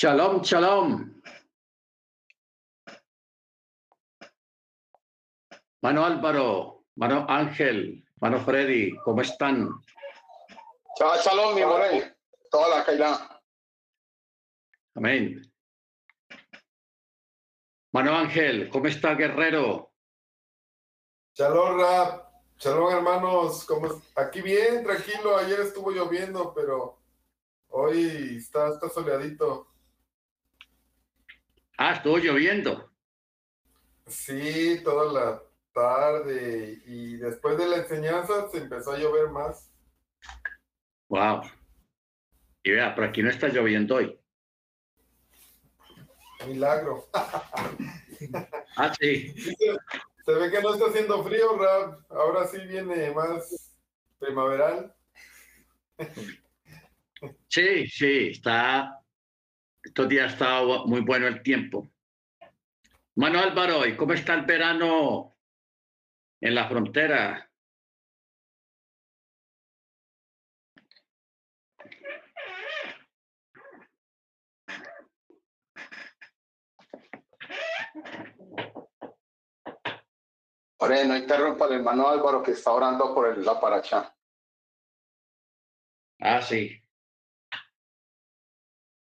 Shalom, shalom. Mano Álvaro, mano Ángel, mano Freddy, ¿cómo están? Shalom, mi Morey. Toda la Kailá. Amén. Mano Ángel, ¿cómo está Guerrero? Shalom, Rap. Shalom, hermanos. ¿Cómo? Aquí bien, tranquilo. Ayer estuvo lloviendo, pero hoy está, está soleadito. Ah, estuvo lloviendo. Sí, toda la, tarde y después de la enseñanza se empezó a llover más. Wow. Y vea, por aquí no está lloviendo hoy. Milagro. Ah, sí. Sí, se, se ve que no está haciendo frío, Rap. Ahora sí viene más primaveral. Sí, sí, está. Estos días ha estado muy bueno el tiempo. Mano Álvaro, ¿y cómo está el verano en la frontera? Ore, no interrumpa al hermano Álvaro que está orando por el, la paracha. Ah, sí.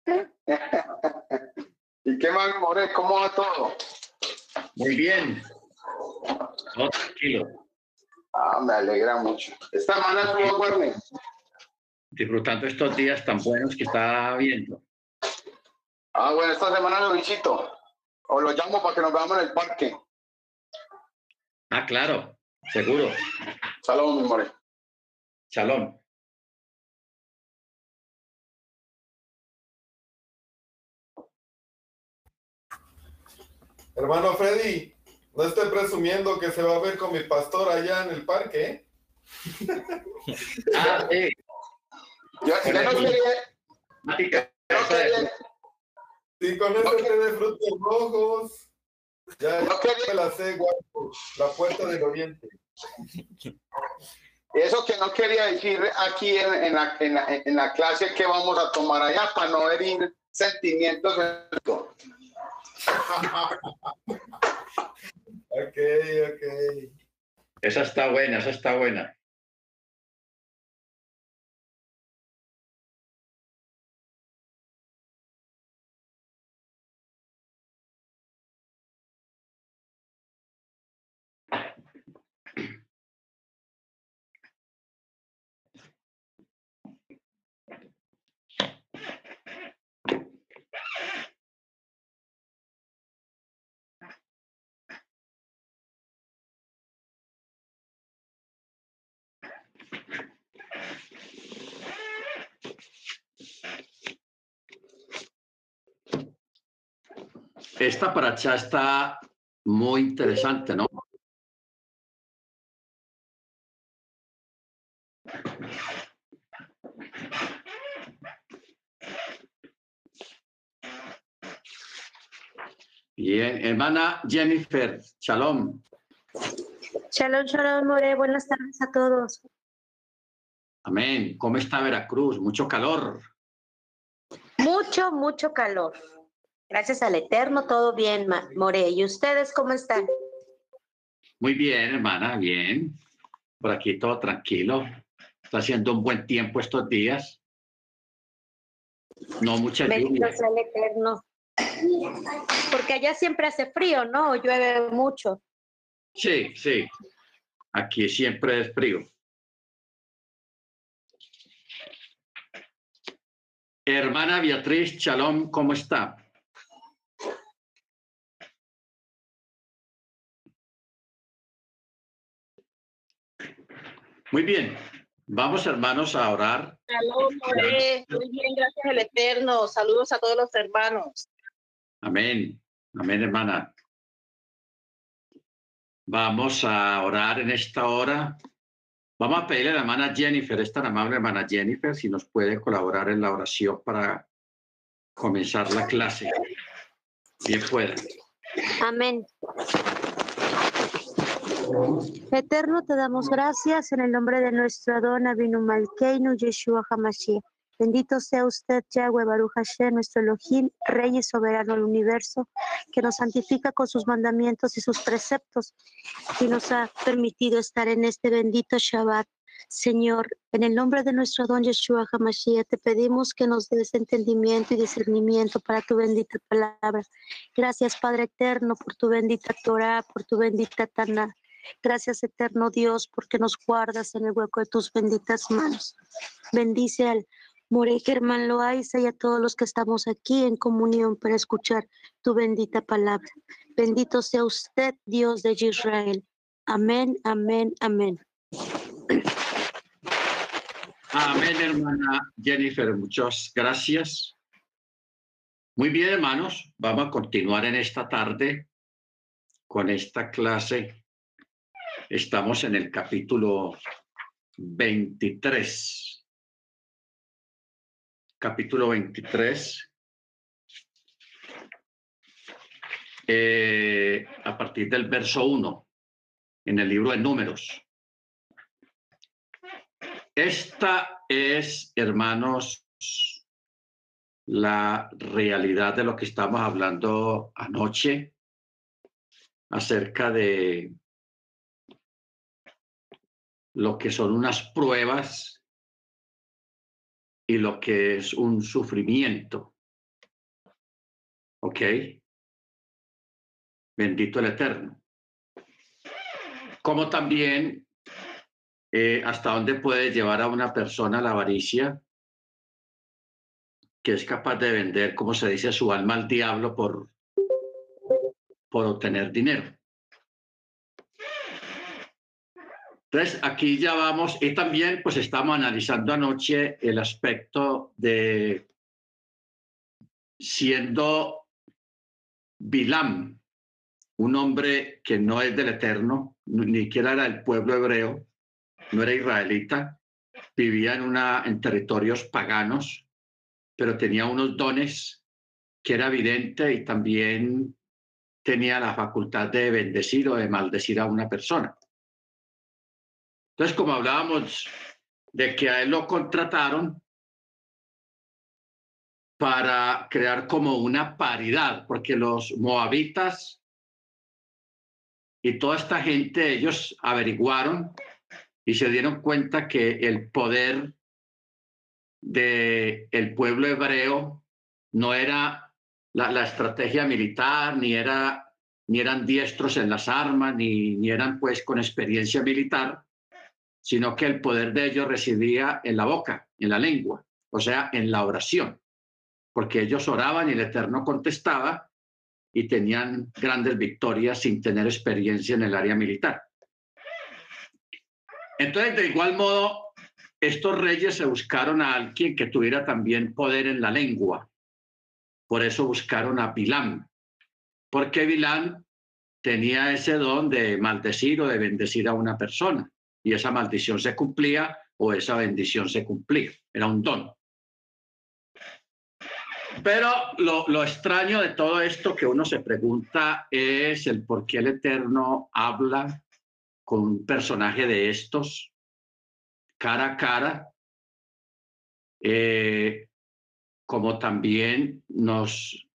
¿Y qué más, More? ¿Cómo va todo? Muy bien. Oh, tranquilo. Ah, me alegra mucho. Esta hermana estuvo duerme. Disfrutando estos días tan buenos que está viendo. Ah, bueno, esta semana lo visito. O lo llamo para que nos veamos en el parque. Ah, claro, seguro. Saludos, mi More. Shalom. Hermano Freddy, no esté presumiendo que se va a ver con mi pastor allá en el parque, ¿eh? Ah, sí. Yo, yo no quería, Mática, no quería, Sí, con ese té de frutos rojos. Ya, no ya quería- me la sé, guapo. La puerta del oriente. eso que no quería decir aquí en, en la, en, la, en la clase que vamos a tomar allá para no herir sentimientos. Ok, ok. Esa está buena, esa está buena. Esta paracha está muy interesante, ¿no? Bien, hermana Jennifer, shalom. Shalom, shalom, More. Buenas tardes a todos. Amén. ¿Cómo está Veracruz? Mucho calor. Mucho, mucho calor. Gracias al Eterno, todo bien, More. ¿Y ustedes cómo están? Muy bien, hermana, bien. Por aquí todo tranquilo. Está haciendo un buen tiempo estos días. No mucha Bendito lluvia. sea el Eterno. Porque allá siempre hace frío, ¿no? O llueve mucho. Sí, sí. Aquí siempre es frío. Hermana Beatriz Chalón, ¿cómo está? Muy bien. Vamos, hermanos, a orar. More. Muy bien, gracias al Eterno. Saludos a todos los hermanos. Amén. Amén, hermana. Vamos a orar en esta hora. Vamos a pedirle a la hermana Jennifer, es tan amable hermana Jennifer, si nos puede colaborar en la oración para comenzar la clase. Bien pueda. Amén. Eterno, te damos gracias en el nombre de nuestro Adón Abinu Malkeinu Yeshua Hamashiach. Bendito sea usted, Yahweh Baruch Hashem, nuestro Elohim, Rey y soberano del universo, que nos santifica con sus mandamientos y sus preceptos y nos ha permitido estar en este bendito Shabbat. Señor, en el nombre de nuestro Adón Yeshua Hamashiach, te pedimos que nos des entendimiento y discernimiento para tu bendita palabra. Gracias, Padre eterno, por tu bendita Torah, por tu bendita Taná. Gracias, eterno Dios, porque nos guardas en el hueco de tus benditas manos. Bendice al More Germán Loaiza y a todos los que estamos aquí en comunión para escuchar tu bendita palabra. Bendito sea usted, Dios de Israel. Amén, amén, amén. Amén, hermana Jennifer. Muchas gracias. Muy bien, hermanos. Vamos a continuar en esta tarde con esta clase. Estamos en el capítulo 23. Capítulo 23. Eh, a partir del verso 1 en el libro de números. Esta es, hermanos, la realidad de lo que estamos hablando anoche acerca de lo que son unas pruebas y lo que es un sufrimiento. ¿Ok? Bendito el Eterno. Como también eh, hasta dónde puede llevar a una persona la avaricia, que es capaz de vender, como se dice, su alma al diablo por, por obtener dinero. Entonces, aquí ya vamos, y también pues estamos analizando anoche el aspecto de siendo Bilam, un hombre que no es del Eterno, ni siquiera era del pueblo hebreo, no era israelita, vivía en, una, en territorios paganos, pero tenía unos dones que era evidente y también tenía la facultad de bendecir o de maldecir a una persona. Entonces, como hablábamos de que a él lo contrataron para crear como una paridad, porque los moabitas y toda esta gente, ellos averiguaron y se dieron cuenta que el poder del el pueblo hebreo no era la, la, estrategia militar, ni, era, ni eran diestros en las armas, ni, ni eran pues con experiencia militar, sino que el poder de ellos residía en la boca, en la lengua, o sea, en la oración, porque ellos oraban y el Eterno contestaba y tenían grandes victorias sin tener experiencia en el área militar. Entonces, de igual modo, estos reyes se buscaron a alguien que tuviera también poder en la lengua. Por eso buscaron a Bilán, porque Bilán tenía ese don de maldecir o de bendecir a una persona, y esa maldición se cumplía o esa bendición se cumplía. Era un don. Pero lo, lo, extraño de todo esto que uno se pregunta es el por qué el Eterno habla con un personaje de estos cara a cara, eh, como también nos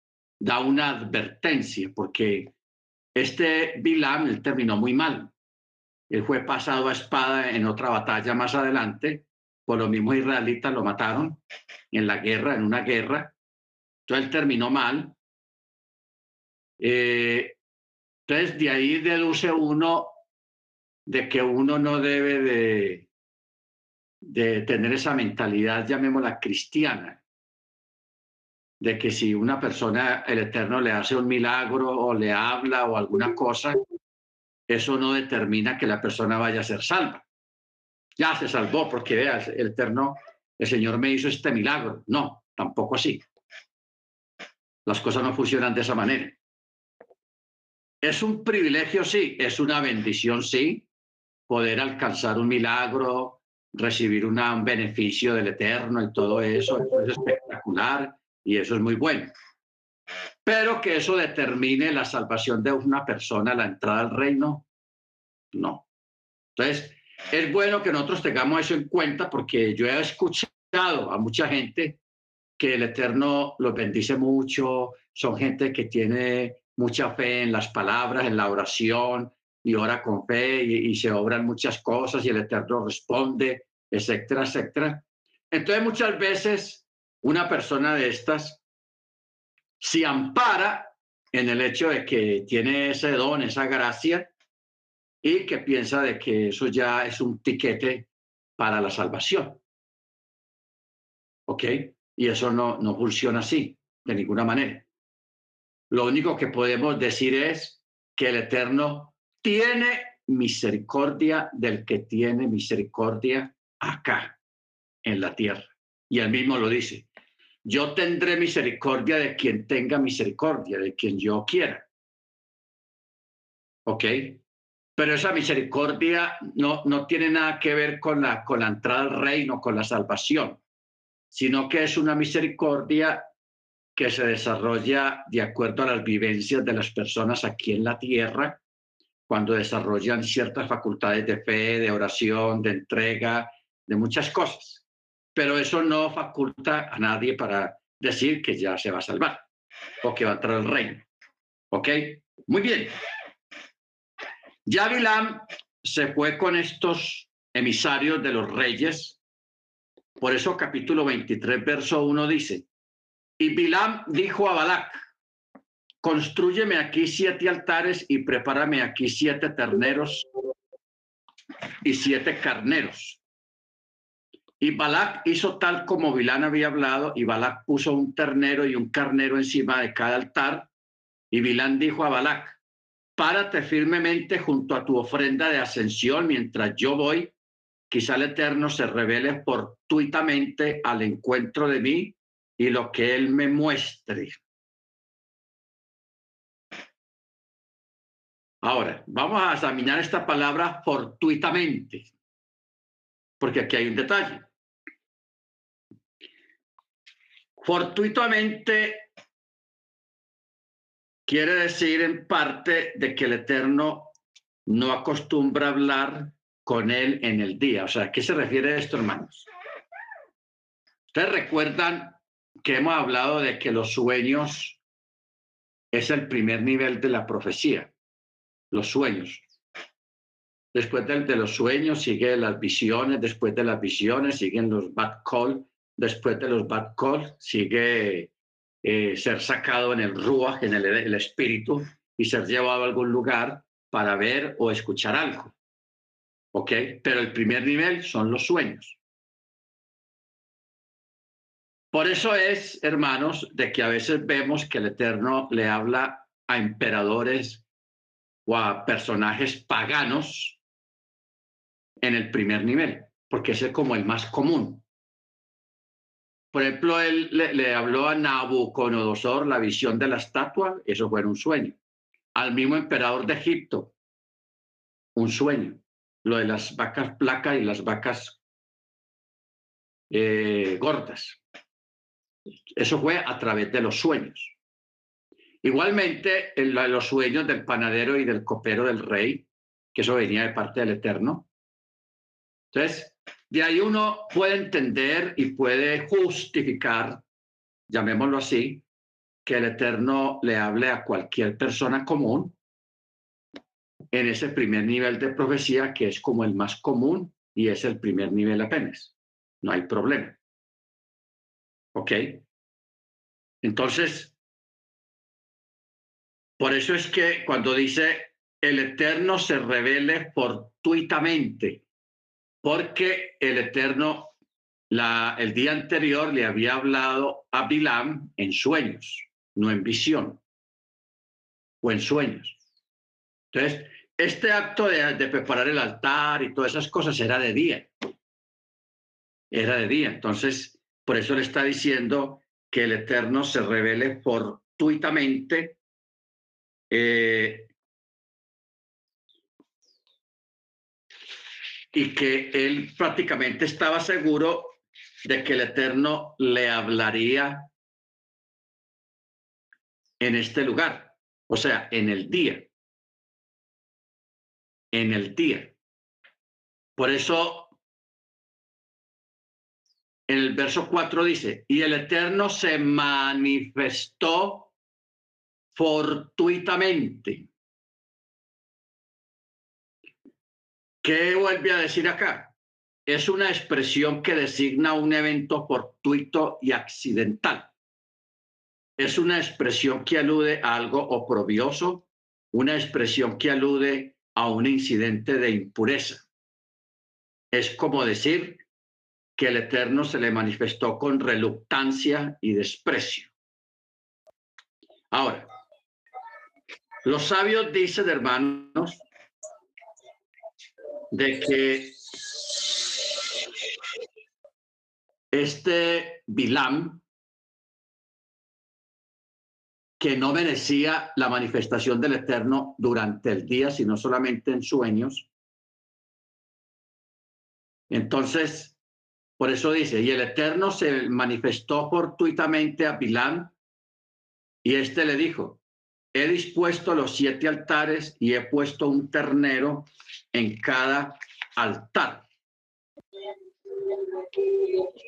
da una advertencia, porque este Bilam él terminó muy mal. Él fue pasado a espada en otra batalla más adelante, por los mismos israelitas lo mataron en la guerra, en una guerra. Entonces él terminó mal. Eh, entonces de ahí deduce uno de que uno no debe de, de tener esa mentalidad, llamémosla cristiana, de que si una persona, el Eterno le hace un milagro o le habla o alguna cosa, eso no determina que la persona vaya a ser salva. Ya se salvó porque veas, el Eterno, el Señor me hizo este milagro. No, tampoco así. Las cosas no funcionan de esa manera. Es un privilegio, sí, es una bendición, sí, poder alcanzar un milagro, recibir un beneficio del Eterno y todo eso, eso es espectacular y eso es muy bueno. Pero que eso determine la salvación de una persona, la entrada al reino, no. Entonces, es bueno que nosotros tengamos eso en cuenta porque yo he escuchado a mucha gente que el Eterno los bendice mucho, son gente que tiene mucha fe en las palabras, en la oración, y ora con fe y, se obran muchas cosas y el Eterno responde, etcétera, etcétera. Entonces muchas veces una persona de estas se ampara en el hecho de que tiene ese don, esa gracia, y que piensa de que eso ya es un tiquete para la salvación. ¿Ok? Y eso no, no funciona así, de ninguna manera. Lo único que podemos decir es que el Eterno tiene misericordia del que tiene misericordia acá, en la tierra. Y él mismo lo dice, yo tendré misericordia de quien tenga misericordia, de quien yo quiera. ¿Ok? Pero esa misericordia no, no tiene nada que ver con la, con la entrada al reino, con la salvación, sino que es una misericordia que se desarrolla de acuerdo a las vivencias de las personas aquí en la tierra, cuando desarrollan ciertas facultades de fe, de oración, de entrega, de muchas cosas. Pero eso no faculta a nadie para decir que ya se va a salvar o que va a entrar al reino. ¿Ok? Muy bien. Ya Bilam se fue con estos emisarios de los reyes. Por eso capítulo 23, verso 1 dice, y Bilam dijo a Balac, construyeme aquí siete altares y prepárame aquí siete terneros y siete carneros. Y Balac hizo tal como Bilán había hablado, y Balac puso un ternero y un carnero encima de cada altar. Y Bilán dijo a Balac, párate firmemente junto a tu ofrenda de ascensión mientras yo voy. Quizá el Eterno se revele fortuitamente al encuentro de mí y lo que Él me muestre. Ahora, vamos a examinar esta palabra fortuitamente, porque aquí hay un detalle. Fortuitamente quiere decir en parte de que el Eterno no acostumbra hablar con él en el día. O sea, ¿a qué se refiere esto, hermanos? Ustedes recuerdan que hemos hablado de que los sueños es el primer nivel de la profecía, los sueños. Después de, de los sueños siguen las visiones, después de las visiones siguen los bad call, después de los bad call sigue eh, ser sacado en el ruach, en el, el espíritu, y ser llevado a algún lugar para ver o escuchar algo. ¿Ok? Pero el primer nivel son los sueños. Por eso es, hermanos, de que a veces vemos que el Eterno le habla a emperadores o a personajes paganos en el primer nivel, porque ese es como el más común. Por ejemplo, él le, habló a Nabucodonosor la visión de la estatua, eso fue un sueño. Al mismo emperador de Egipto, un sueño. Lo de las vacas placas y las vacas eh, gordas. Eso fue a través de los sueños. Igualmente, en los sueños del panadero y del copero del rey, que eso venía de parte del Eterno. Entonces, de ahí uno puede entender y puede justificar, llamémoslo así, que el Eterno le hable a cualquier persona común en ese primer nivel de profecía, que es como el más común y es el primer nivel apenas. No hay problema. ¿Ok? Entonces, por eso es que cuando dice el Eterno se revele fortuitamente, porque el Eterno el día anterior le había hablado a Bilam en sueños, no en visión, o en sueños. Entonces, este acto de, de preparar el altar y todas esas cosas era de día. Era de día. Entonces, por eso le está diciendo que el Eterno se revele fortuitamente eh, y que él prácticamente estaba seguro de que el Eterno le hablaría en este lugar, o sea, en el día, en el día. Por eso en el verso 4 dice, y el Eterno se manifestó fortuitamente. ¿Qué vuelve a decir acá? Es una expresión que designa un evento fortuito y accidental. Es una expresión que alude a algo oprobioso, una expresión que alude a un incidente de impureza. Es como decir, que el Eterno se le manifestó con reluctancia y desprecio. Ahora, los sabios dicen, hermanos, de que este Bilam, que no merecía la manifestación del Eterno durante el día, sino solamente en sueños. Entonces, por eso dice, y el Eterno se manifestó fortuitamente a Bilam, y éste le dijo, he dispuesto los siete altares y he puesto un ternero en cada altar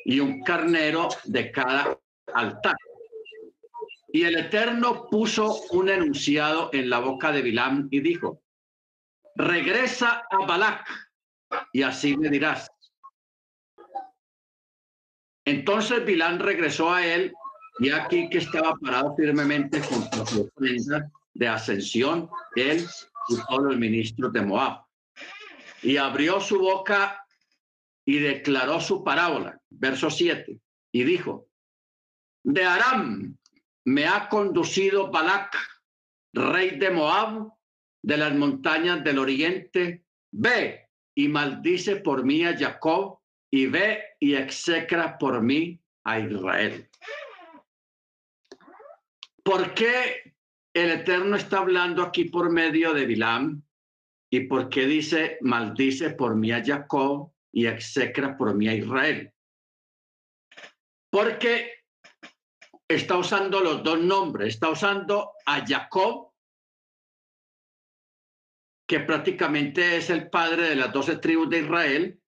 y un carnero de cada altar. Y el Eterno puso un enunciado en la boca de Bilam y dijo, regresa a Balak y así me dirás. Entonces Bilam regresó a él y aquí que estaba parado firmemente junto a su de ascensión, él y todos los ministros de Moab. Y abrió su boca y declaró su parábola, verso 7, y dijo, de Aram me ha conducido Balak, rey de Moab, de las montañas del oriente, ve y maldice por mí a Jacob, y ve y execra por mí a Israel. ¿Por qué el Eterno está hablando aquí por medio de Bilam? ¿Y por qué dice, maldice por mí a Jacob y execra por mí a Israel? Porque está usando los dos nombres. Está usando a Jacob, que prácticamente es el padre de las doce tribus de Israel,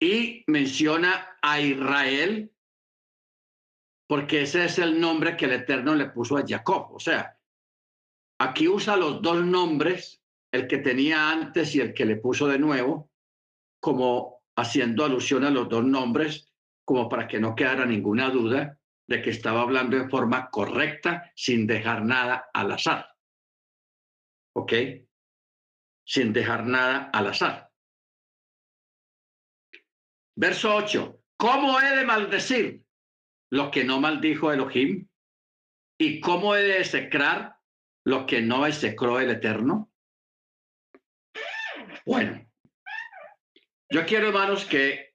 y menciona a Israel, porque ese es el nombre que el Eterno le puso a Jacob. O sea, aquí usa los dos nombres, el que tenía antes y el que le puso de nuevo, como haciendo alusión a los dos nombres, como para que no quedara ninguna duda de que estaba hablando en forma correcta, sin dejar nada al azar. ¿Ok? Sin dejar nada al azar. Verso 8. ¿Cómo he de maldecir lo que no maldijo Elohim? ¿Y cómo he de execrar lo que no execró el Eterno? Bueno, yo quiero, hermanos, que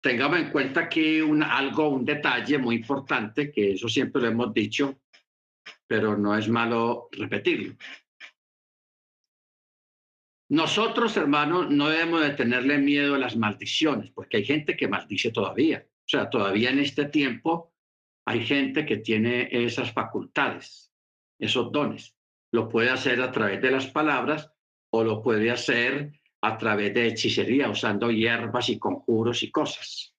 tengamos en cuenta aquí un, algo, un detalle muy importante, que eso siempre lo hemos dicho, pero no es malo repetirlo. Nosotros, hermanos, no debemos de tenerle miedo a las maldiciones, porque hay gente que maldice todavía. O sea, todavía en este tiempo hay gente que tiene esas facultades, esos dones. Lo puede hacer a través de las palabras o lo puede hacer a través de hechicería, usando hierbas y conjuros y cosas.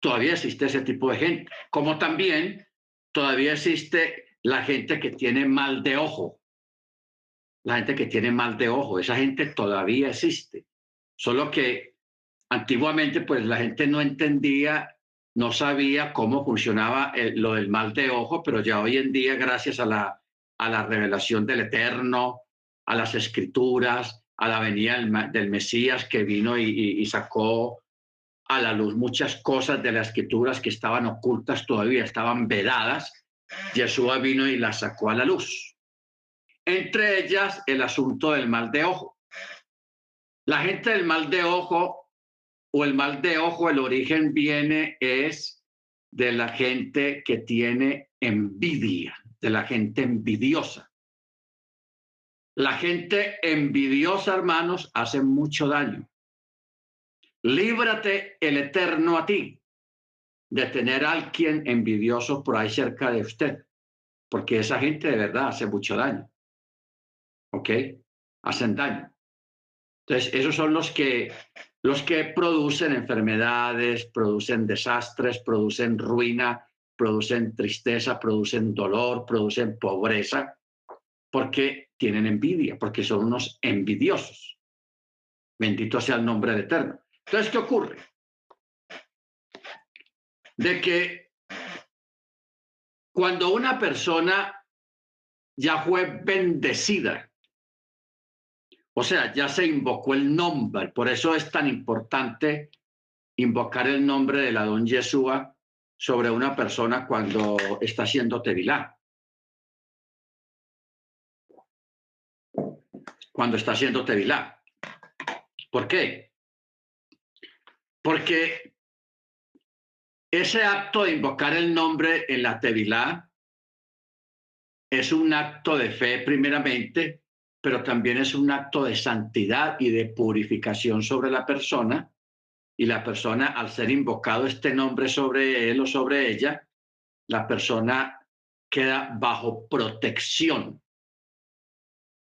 Todavía existe ese tipo de gente, como también todavía existe la gente que tiene mal de ojo, la gente que tiene mal de ojo, esa gente todavía existe. Solo que antiguamente pues la gente no entendía, no sabía cómo funcionaba lo del mal de ojo, pero ya hoy en día gracias a la, a la revelación del Eterno, a las escrituras, a la venida del, Mesías que vino y, y sacó a la luz muchas cosas de las escrituras que estaban ocultas todavía, estaban vedadas. Jesús vino y las sacó a la luz entre ellas el asunto del mal de ojo. La gente del mal de ojo o el mal de ojo, el origen viene es de la gente que tiene envidia, de la gente envidiosa. La gente envidiosa, hermanos, hace mucho daño. Líbrate el eterno a ti de tener a alguien envidioso por ahí cerca de usted, porque esa gente de verdad hace mucho daño. ¿ok? Hacen daño. Entonces, esos son los que, los que producen enfermedades, producen desastres, producen ruina, producen tristeza, producen dolor, producen pobreza, porque tienen envidia, porque son unos envidiosos. Bendito sea el nombre del Eterno. Entonces, ¿qué ocurre? De que cuando una persona ya fue bendecida o sea, ya se invocó el nombre, por eso es tan importante invocar el nombre de la don Yeshua sobre una persona cuando está haciendo tevilá. cuando está haciendo Tevilá. ¿Por qué? Porque ese acto de invocar el nombre en la Tevilá es un acto de fe primeramente, pero también es un acto de santidad y de purificación sobre la persona. Y la persona, al ser invocado este nombre sobre él o sobre ella, la persona queda bajo protección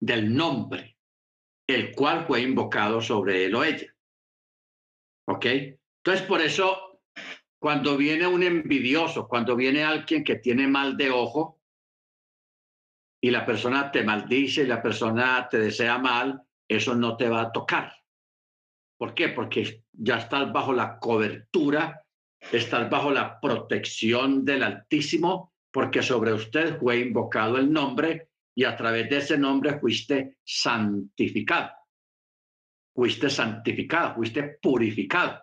del nombre, el cual fue invocado sobre él o ella. ¿Ok? Entonces, por eso, cuando viene un envidioso, cuando viene alguien que tiene mal de ojo y la persona te maldice y la persona te desea mal, eso no te va a tocar. ¿Por qué? Porque ya estás bajo la cobertura, estás bajo la protección del Altísimo, porque sobre usted fue invocado el nombre y a través de ese nombre fuiste santificado. Fuiste santificado, fuiste purificado.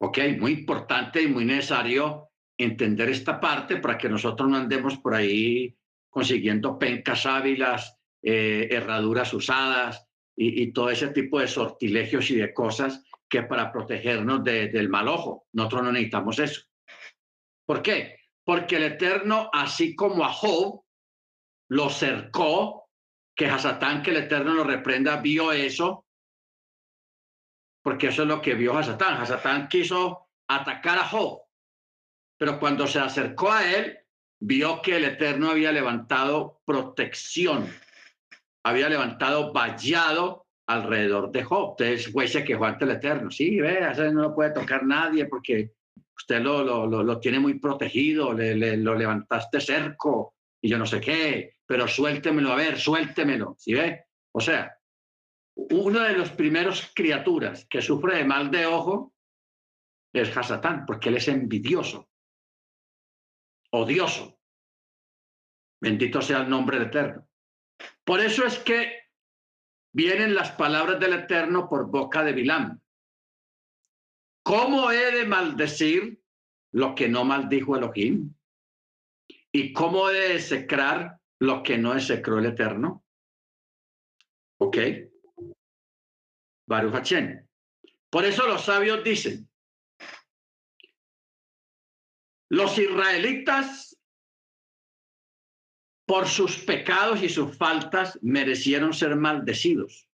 ¿Ok? Muy importante y muy necesario entender esta parte para que nosotros no andemos por ahí consiguiendo pencas ávilas, eh, herraduras usadas y, todo ese tipo de sortilegios y de cosas que para protegernos del mal ojo. Nosotros no necesitamos eso. ¿Por qué? Porque el Eterno, así como a Job, lo cercó, que Hasatán, que el Eterno lo reprenda, vio eso, porque eso es lo que vio Hasatán. Hasatán quiso atacar a Job, pero cuando se acercó a él, vio que el Eterno había levantado protección, había levantado vallado alrededor de Job. Entonces fue se quejó el Eterno. Sí, ve, no lo puede tocar nadie porque usted lo, lo, lo, tiene muy protegido, le, lo levantaste cerco y yo no sé qué pero suéltemelo, a ver, suéltemelo, ¿sí ve? O sea, uno de los primeros criaturas que sufre de mal de ojo es Hasatán, porque él es envidioso, odioso. Bendito sea el nombre del Eterno. Por eso es que vienen las palabras del Eterno por boca de Bilam. ¿Cómo he de maldecir lo que no maldijo Elohim? ¿Y cómo he de execrar lo que no es el eterno. ¿Ok? Baruch Por eso los sabios dicen, los israelitas por sus pecados y sus faltas merecieron ser maldecidos,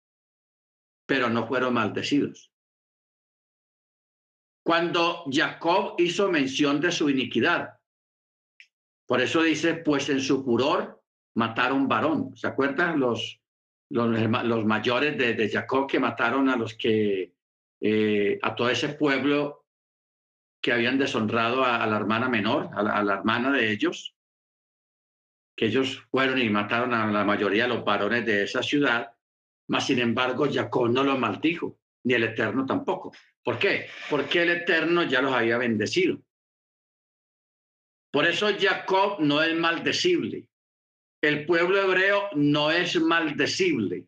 pero no fueron maldecidos. Cuando Jacob hizo mención de su iniquidad, por eso dice, pues en su furor mataron varón. ¿Se acuerdan los, los, mayores de, Jacob que mataron a los que, eh, a todo ese pueblo que habían deshonrado a, la hermana menor, a la, hermana de ellos? Que ellos fueron y mataron a la mayoría de los varones de esa ciudad, mas sin embargo Jacob no los maldijo, ni el Eterno tampoco. ¿Por qué? Porque el Eterno ya los había bendecido. Por eso Jacob no es maldecible el pueblo hebreo no es maldecible.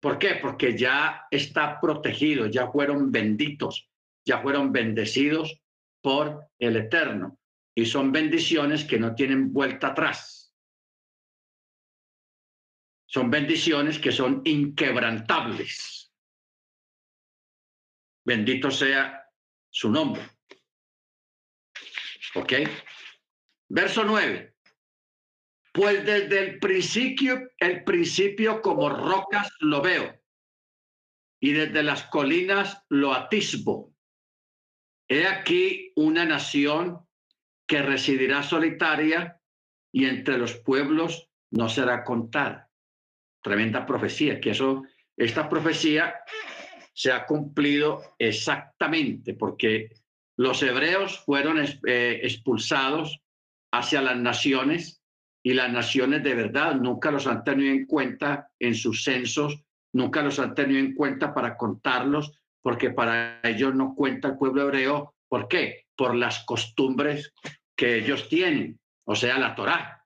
¿Por qué? Porque ya está protegido, ya fueron benditos, ya fueron bendecidos por el Eterno. Y son bendiciones que no tienen vuelta atrás. Son bendiciones que son inquebrantables. Bendito sea su nombre. ¿Ok? Verso 9. Pues desde el principio, el principio como rocas lo veo, y desde las colinas lo atisbo. He aquí una nación que residirá solitaria y entre los pueblos no será contada. Tremenda profecía, que eso, esta profecía se ha cumplido exactamente porque los hebreos fueron eh, expulsados hacia las naciones y las naciones de verdad nunca los han tenido en cuenta en sus censos, nunca los han tenido en cuenta para contarlos, porque para ellos no cuenta el pueblo hebreo. ¿Por qué? Por las costumbres que ellos tienen, o sea, la Torá.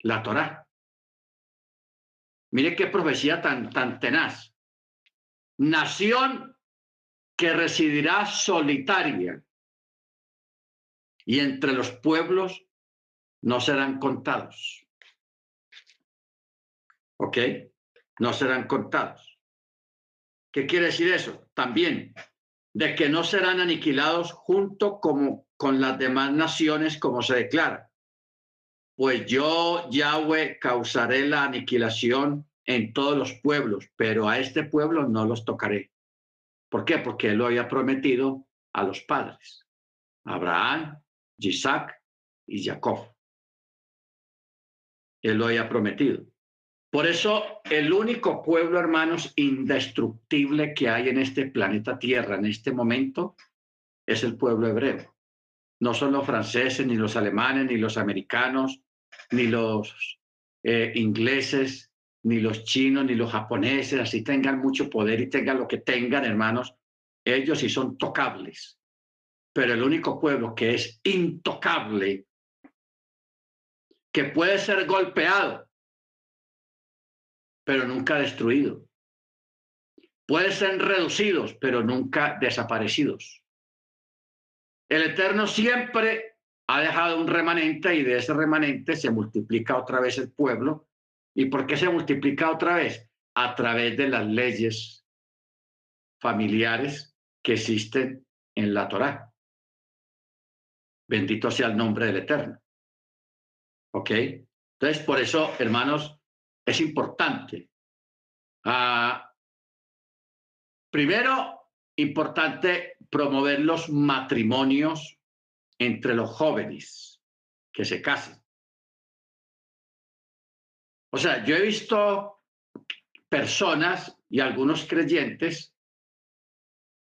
La Torá. Mire qué profecía tan, tan tenaz. Nación que residirá solitaria y entre los pueblos no serán contados. ¿Ok? No serán contados. ¿Qué quiere decir eso? También de que no serán aniquilados junto como, con las demás naciones como se declara. Pues yo, Yahweh, causaré la aniquilación en todos los pueblos, pero a este pueblo no los tocaré. ¿Por qué? Porque él lo había prometido a los padres, Abraham, Isaac y Jacob. Él lo había prometido. Por eso, el único pueblo, hermanos, indestructible que hay en este planeta Tierra en este momento es el pueblo hebreo. No son los franceses, ni los alemanes, ni los americanos, ni los eh, ingleses, ni los chinos, ni los japoneses, así tengan mucho poder y tengan lo que tengan, hermanos, ellos sí son tocables. Pero el único pueblo que es intocable, que puede ser golpeado, pero nunca destruido. Puede ser reducidos, pero nunca desaparecidos. El Eterno siempre ha dejado un remanente y de ese remanente se multiplica otra vez el pueblo ¿Y por qué se multiplica otra vez? A través de las leyes familiares que existen en la Torá. Bendito sea el nombre del Eterno. ¿Ok? Entonces, por eso, hermanos, es importante. Ah, primero, importante promover los matrimonios entre los jóvenes que se casen. O sea, yo he visto personas y algunos creyentes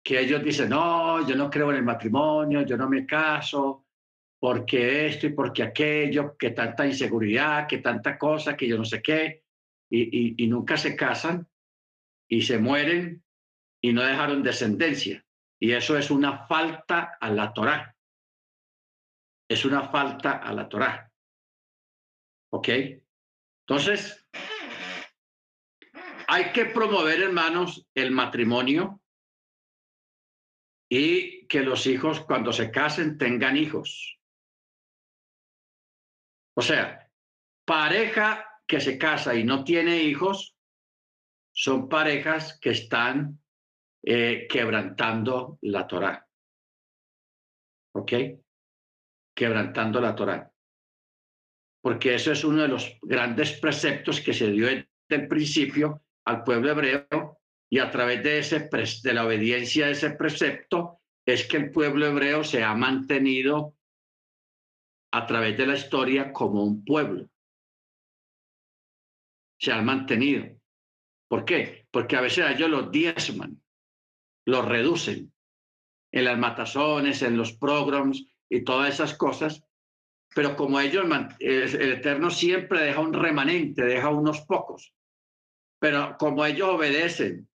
que ellos dicen, no, yo no creo en el matrimonio, yo no me caso, porque esto y porque aquello, que tanta inseguridad, que tanta cosa, que yo no sé qué, y, nunca se casan y se mueren y no dejaron descendencia. Y eso es una falta a la Torá. Es una falta a la Torá. ¿Ok? Entonces, hay que promover, hermanos, el matrimonio y que los hijos cuando se casen tengan hijos. O sea, pareja que se casa y no tiene hijos son parejas que están eh, quebrantando la Torah. ¿Ok? Quebrantando la Torah porque eso es uno de los grandes preceptos que se dio desde el principio al pueblo hebreo y a través de, ese, de la obediencia a ese precepto es que el pueblo hebreo se ha mantenido a través de la historia como un pueblo. Se ha mantenido. ¿Por qué? Porque a veces ellos los diezman, los reducen en las matazones, en los programs y todas esas cosas, pero como ellos, el Eterno siempre deja un remanente, deja unos pocos, pero como ellos obedecen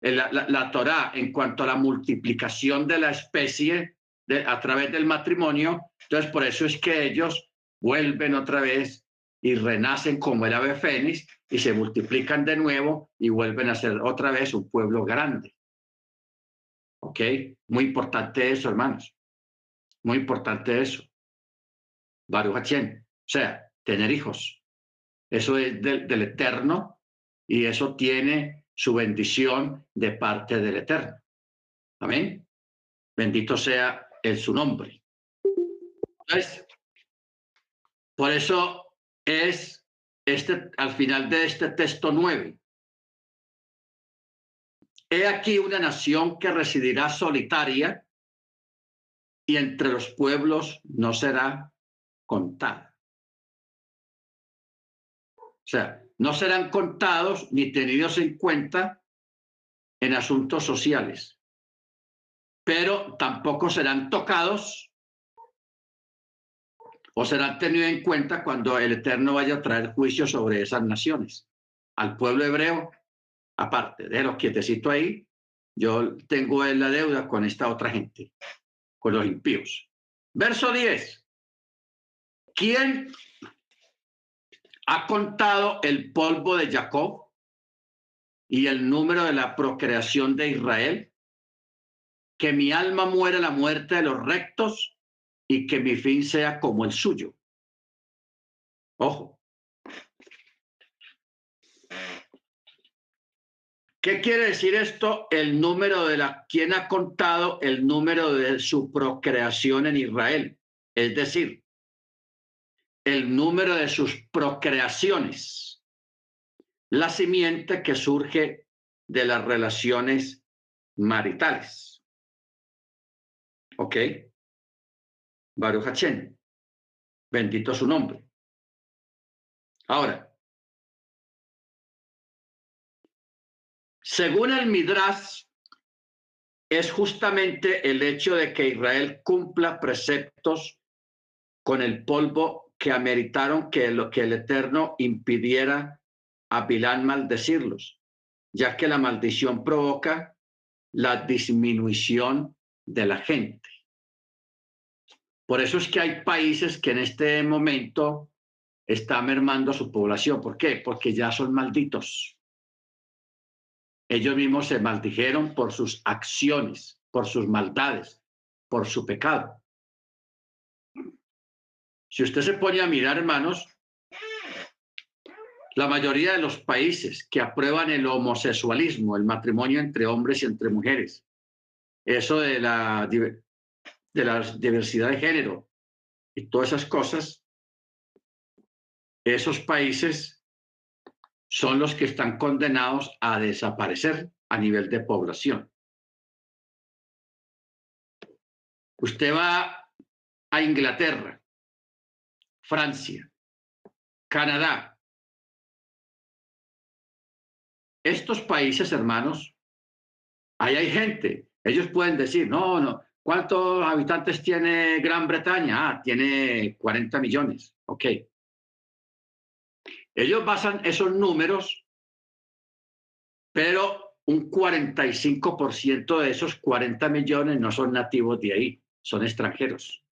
la, la, Torah en cuanto a la multiplicación de la especie de, a través del matrimonio, entonces por eso es que ellos vuelven otra vez y renacen como el ave fénix y se multiplican de nuevo y vuelven a ser otra vez un pueblo grande. ¿Ok? Muy importante eso, hermanos. Muy importante eso. Baruch O sea, tener hijos. Eso es del, Eterno y eso tiene su bendición de parte del Eterno. Amén. Bendito sea en su nombre. por eso es este, al final de este texto nueve. He aquí una nación que residirá solitaria y entre los pueblos no será contada. O sea, no serán contados ni tenidos en cuenta en asuntos sociales, pero tampoco serán tocados o serán tenidos en cuenta cuando el Eterno vaya a traer juicio sobre esas naciones. Al pueblo hebreo, aparte, de los quietecito ahí, yo tengo la deuda con esta otra gente, con los impíos. Verso 10. ¿Quién ha contado el polvo de Jacob y el número de la procreación de Israel? Que mi alma muera la muerte de los rectos y que mi fin sea como el suyo. Ojo. ¿Qué quiere decir esto? El número de la, ¿quién ha contado el número de su procreación en Israel? Es decir, el número de sus procreaciones, la simiente que surge de las relaciones maritales. ¿Ok? Baruch Hachem. Bendito su nombre. Ahora, según el Midrash, es justamente el hecho de que Israel cumpla preceptos con el polvo que ameritaron que, lo, que el Eterno impidiera a Bilán maldecirlos, ya que la maldición provoca la disminución de la gente. Por eso es que hay países que en este momento están mermando su población. ¿Por qué? Porque ya son malditos. Ellos mismos se maldijeron por sus acciones, por sus maldades, por su pecado. Si usted se pone a mirar, hermanos, la mayoría de los países que aprueban el homosexualismo, el matrimonio entre hombres y entre mujeres, eso de la, de la diversidad de género y todas esas cosas, esos países son los que están condenados a desaparecer a nivel de población. Usted va a Inglaterra, Francia, Canadá. Estos países, hermanos, ahí hay gente. Ellos pueden decir, no, no, ¿cuántos habitantes tiene Gran Bretaña? Ah, tiene 40 millones. Ok. Ellos basan esos números, pero un 45% de esos 40 millones no son nativos de ahí, son extranjeros.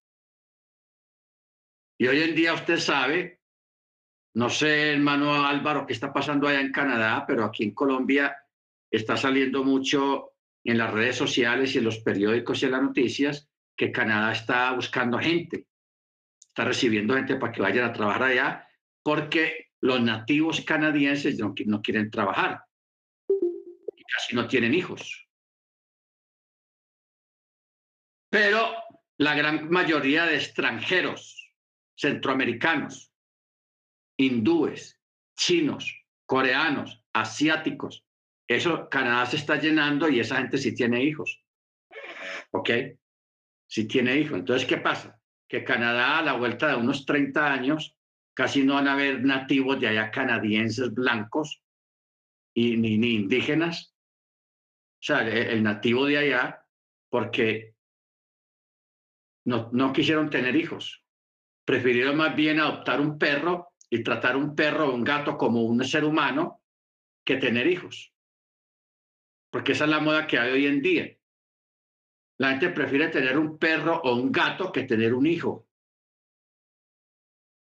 Y hoy en día usted sabe, no sé, hermano Álvaro, qué está pasando allá en Canadá, pero aquí en Colombia está saliendo mucho en las redes sociales y en los periódicos y en las noticias que Canadá está buscando gente, está recibiendo gente para que vayan a trabajar allá, porque los nativos canadienses no, no quieren trabajar y casi no tienen hijos. Pero la gran mayoría de extranjeros, centroamericanos, hindúes, chinos, coreanos, asiáticos, eso Canadá se está llenando y esa gente sí tiene hijos. ¿Ok? Sí tiene hijos. Entonces, ¿qué pasa? Que Canadá a la vuelta de unos 30 años casi no van a haber nativos de allá canadienses blancos y ni, ni indígenas. O sea, el, nativo de allá, porque no, no quisieron tener hijos. Prefirieron más bien adoptar un perro y tratar un perro o un gato como un ser humano que tener hijos. Porque esa es la moda que hay hoy en día. La gente prefiere tener un perro o un gato que tener un hijo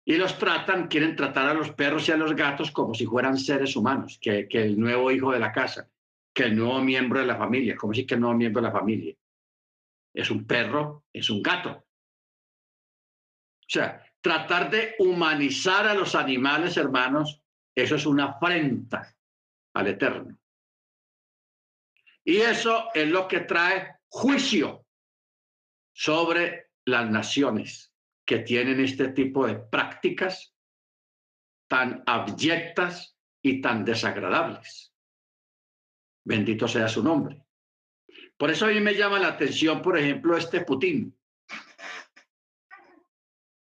y los tratan, quieren tratar a los perros y a los gatos como si fueran seres humanos, que, que, el nuevo hijo de la casa, que el nuevo miembro de la familia, como si que el nuevo miembro de la familia. Es un perro, es un gato. O sea, tratar de humanizar a los animales, hermanos, eso es una afrenta al Eterno. Y eso es lo que trae juicio sobre las naciones que tienen este tipo de prácticas tan abyectas y tan desagradables. Bendito sea su nombre. Por eso a mí me llama la atención, por ejemplo, este Putin,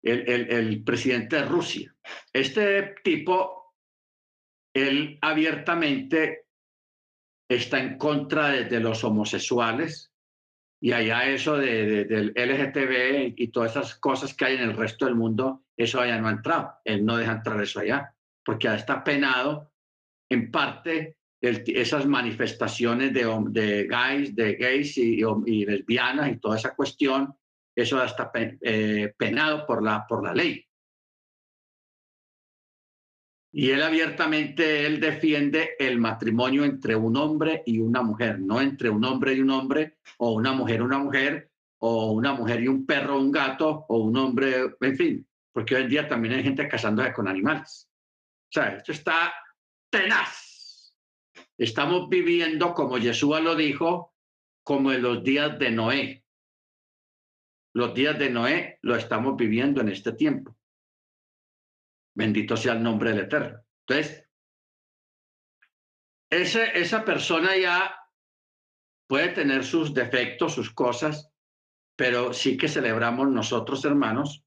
el, presidente de Rusia. Este tipo, él abiertamente está en contra de, los homosexuales, y allá eso de, del LGTB y todas esas cosas que hay en el resto del mundo, eso allá no ha entrado. Él no deja entrar eso allá, porque ya está penado en parte esas manifestaciones de, de gays, de gays y, y, lesbianas y toda esa cuestión, eso ya está eh, penado por la, por la ley. Y él abiertamente, él defiende el matrimonio entre un hombre y una mujer, no entre un hombre y un hombre, o una mujer y una mujer, o una mujer y un perro, un gato, o un hombre, en fin, porque hoy en día también hay gente casándose con animales. O sea, esto está tenaz. estamos viviendo, como Yeshua lo dijo, como en los días de Noé. Los días de Noé lo estamos viviendo en este tiempo. Bendito sea el nombre del Eterno. Entonces, ese, esa persona ya puede tener sus defectos, sus cosas, pero sí que celebramos nosotros, hermanos,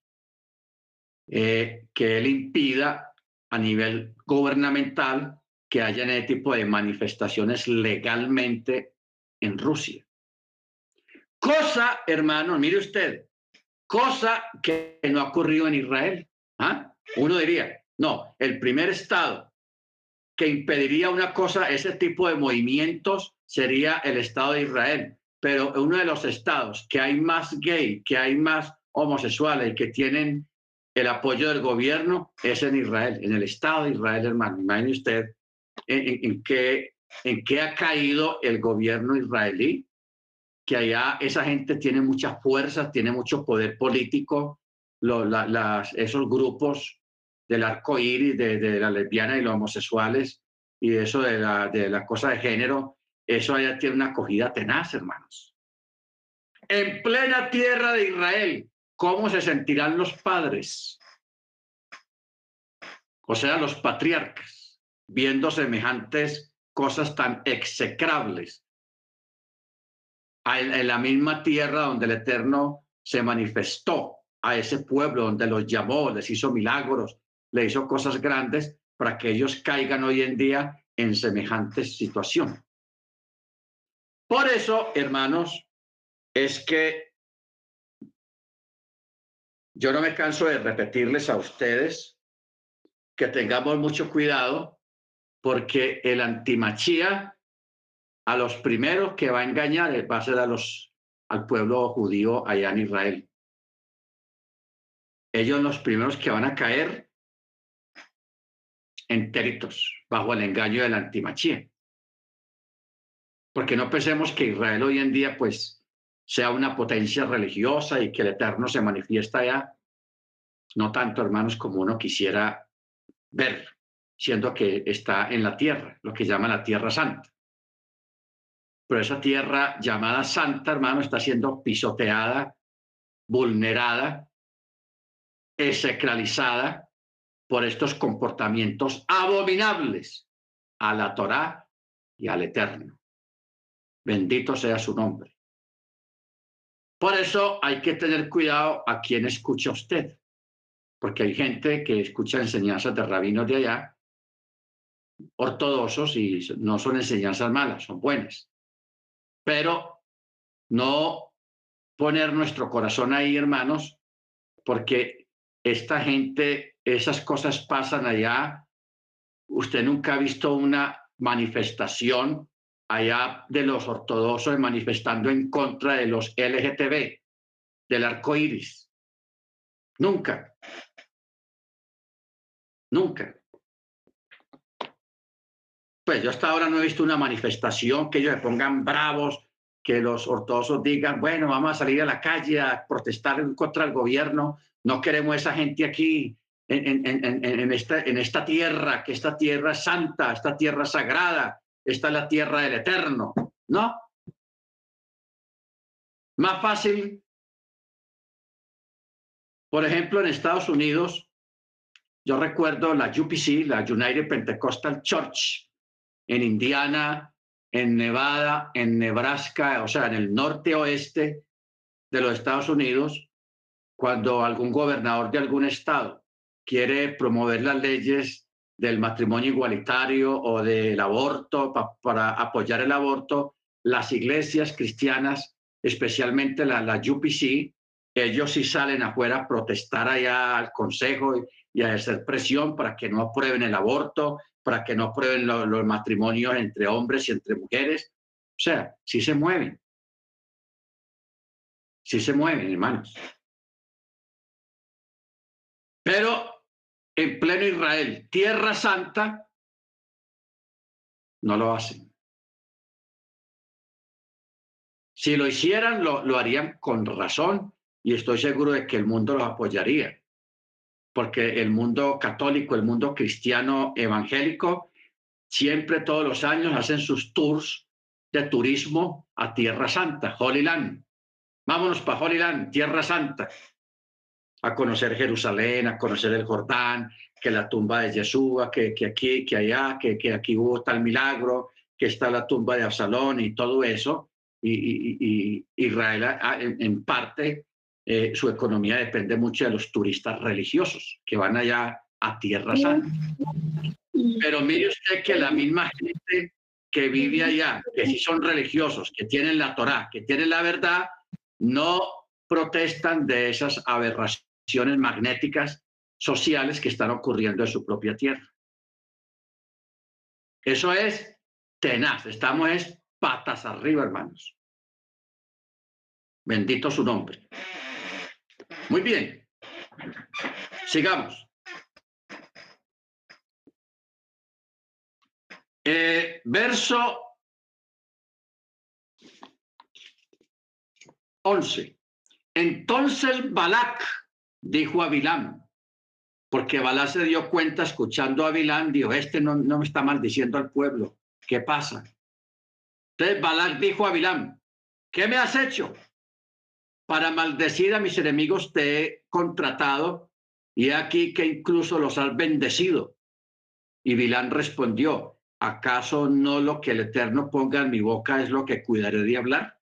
eh, que él impida a nivel gubernamental que haya ese tipo de manifestaciones legalmente en Rusia. Cosa, hermano, mire usted, cosa que no ha ocurrido en Israel. ¿ah? Uno diría, no, el primer estado que impediría una cosa, ese tipo de movimientos, sería el Estado de Israel. Pero uno de los estados que hay más gay, que hay más homosexuales y que tienen el apoyo del gobierno es en Israel, en el Estado de Israel, hermano. Imagine usted en, qué, en qué ha caído el gobierno israelí, que allá esa gente tiene mucha fuerza, tiene mucho poder político, las, esos grupos del arco iris, de, de la lesbiana y los homosexuales, y eso de la, de la cosa de género, eso allá tiene una acogida tenaz, hermanos. En plena tierra de Israel, ¿cómo se sentirán los padres? O sea, los patriarcas, viendo semejantes cosas tan execrables en, la misma tierra donde el Eterno se manifestó a ese pueblo, donde los llamó, les hizo milagros, le hizo cosas grandes para que ellos caigan hoy en día en semejante situación. Por eso, hermanos, es que yo no me canso de repetirles a ustedes que tengamos mucho cuidado porque el antimachía a los primeros que va a engañar va a ser a los, al pueblo judío allá en Israel. Ellos los primeros que van a caer entéritos bajo el engaño del antimachía. Porque no pensemos que Israel hoy en día pues sea una potencia religiosa y que el Eterno se manifiesta allá. No tanto, hermanos, como uno quisiera ver, siendo que está en la tierra, lo que llama la tierra santa. Pero esa tierra llamada santa, hermano, está siendo pisoteada, vulnerada, execralizada por estos comportamientos abominables a la Torá y al Eterno. Bendito sea su nombre. Por eso hay que tener cuidado a quien escucha usted, porque hay gente que escucha enseñanzas de rabinos de allá, ortodoxos, y no son enseñanzas malas, son buenas. Pero no poner nuestro corazón ahí, hermanos, porque esta gente, esas cosas pasan allá. Usted nunca ha visto una manifestación allá de los ortodoxos manifestando en contra de los LGTB, del arco iris. Nunca. Nunca. Pues yo hasta ahora no he visto una manifestación que ellos se pongan bravos, que los ortodoxos digan, bueno, vamos a salir a la calle a protestar contra el gobierno, no queremos esa gente aquí en, esta, esta tierra, que esta tierra es santa, esta tierra sagrada, esta es la tierra del eterno, ¿no? Más fácil, por ejemplo, en Estados Unidos, yo recuerdo la UPC, la United Pentecostal Church, en Indiana, en Nevada, en Nebraska, o sea, en el norte oeste de los Estados Unidos, cuando algún gobernador de algún estado quiere promover las leyes del matrimonio igualitario o del aborto, para apoyar el aborto, las iglesias cristianas, especialmente la, la UPC, ellos sí salen afuera a protestar allá al Consejo y, a ejercer presión para que no aprueben el aborto, para que no aprueben los matrimonios entre hombres y entre mujeres. O sea, sí se mueven. Sí se mueven, hermanos. Pero en pleno Israel, tierra santa, no lo hacen. Si lo hicieran, lo, harían con razón y estoy seguro de que el mundo los apoyaría, porque el mundo católico, el mundo cristiano evangélico, siempre todos los años hacen sus tours de turismo a Tierra Santa, Holy Land. Vámonos para Holy Land, Tierra Santa, a conocer Jerusalén, a conocer el Jordán, que la tumba de Yeshua, que, que aquí, que allá, que, que aquí hubo tal milagro, que está la tumba de Absalón y todo eso. Y, Israel, en, parte, eh, su economía depende mucho de los turistas religiosos que van allá a Tierra Santa. Pero mire usted que la misma gente que vive allá, que si son religiosos, que tienen la Torá, que tienen la verdad, no protestan de esas aberraciones magnéticas sociales que están ocurriendo en su propia tierra. Eso es tenaz, estamos es patas arriba, hermanos. Bendito su nombre. Muy bien, sigamos. Eh, verso 11. Entonces Balac dijo a Bilam, porque Balac se dio cuenta escuchando a Bilam, dijo, este no, no me está maldiciendo al pueblo, ¿qué pasa? Entonces Balac dijo a Bilam, ¿qué me has hecho? Para maldecir a mis enemigos te he contratado y aquí que incluso los has bendecido. Y Bilam respondió, ¿acaso no lo que el Eterno ponga en mi boca es lo que cuidaré de hablar?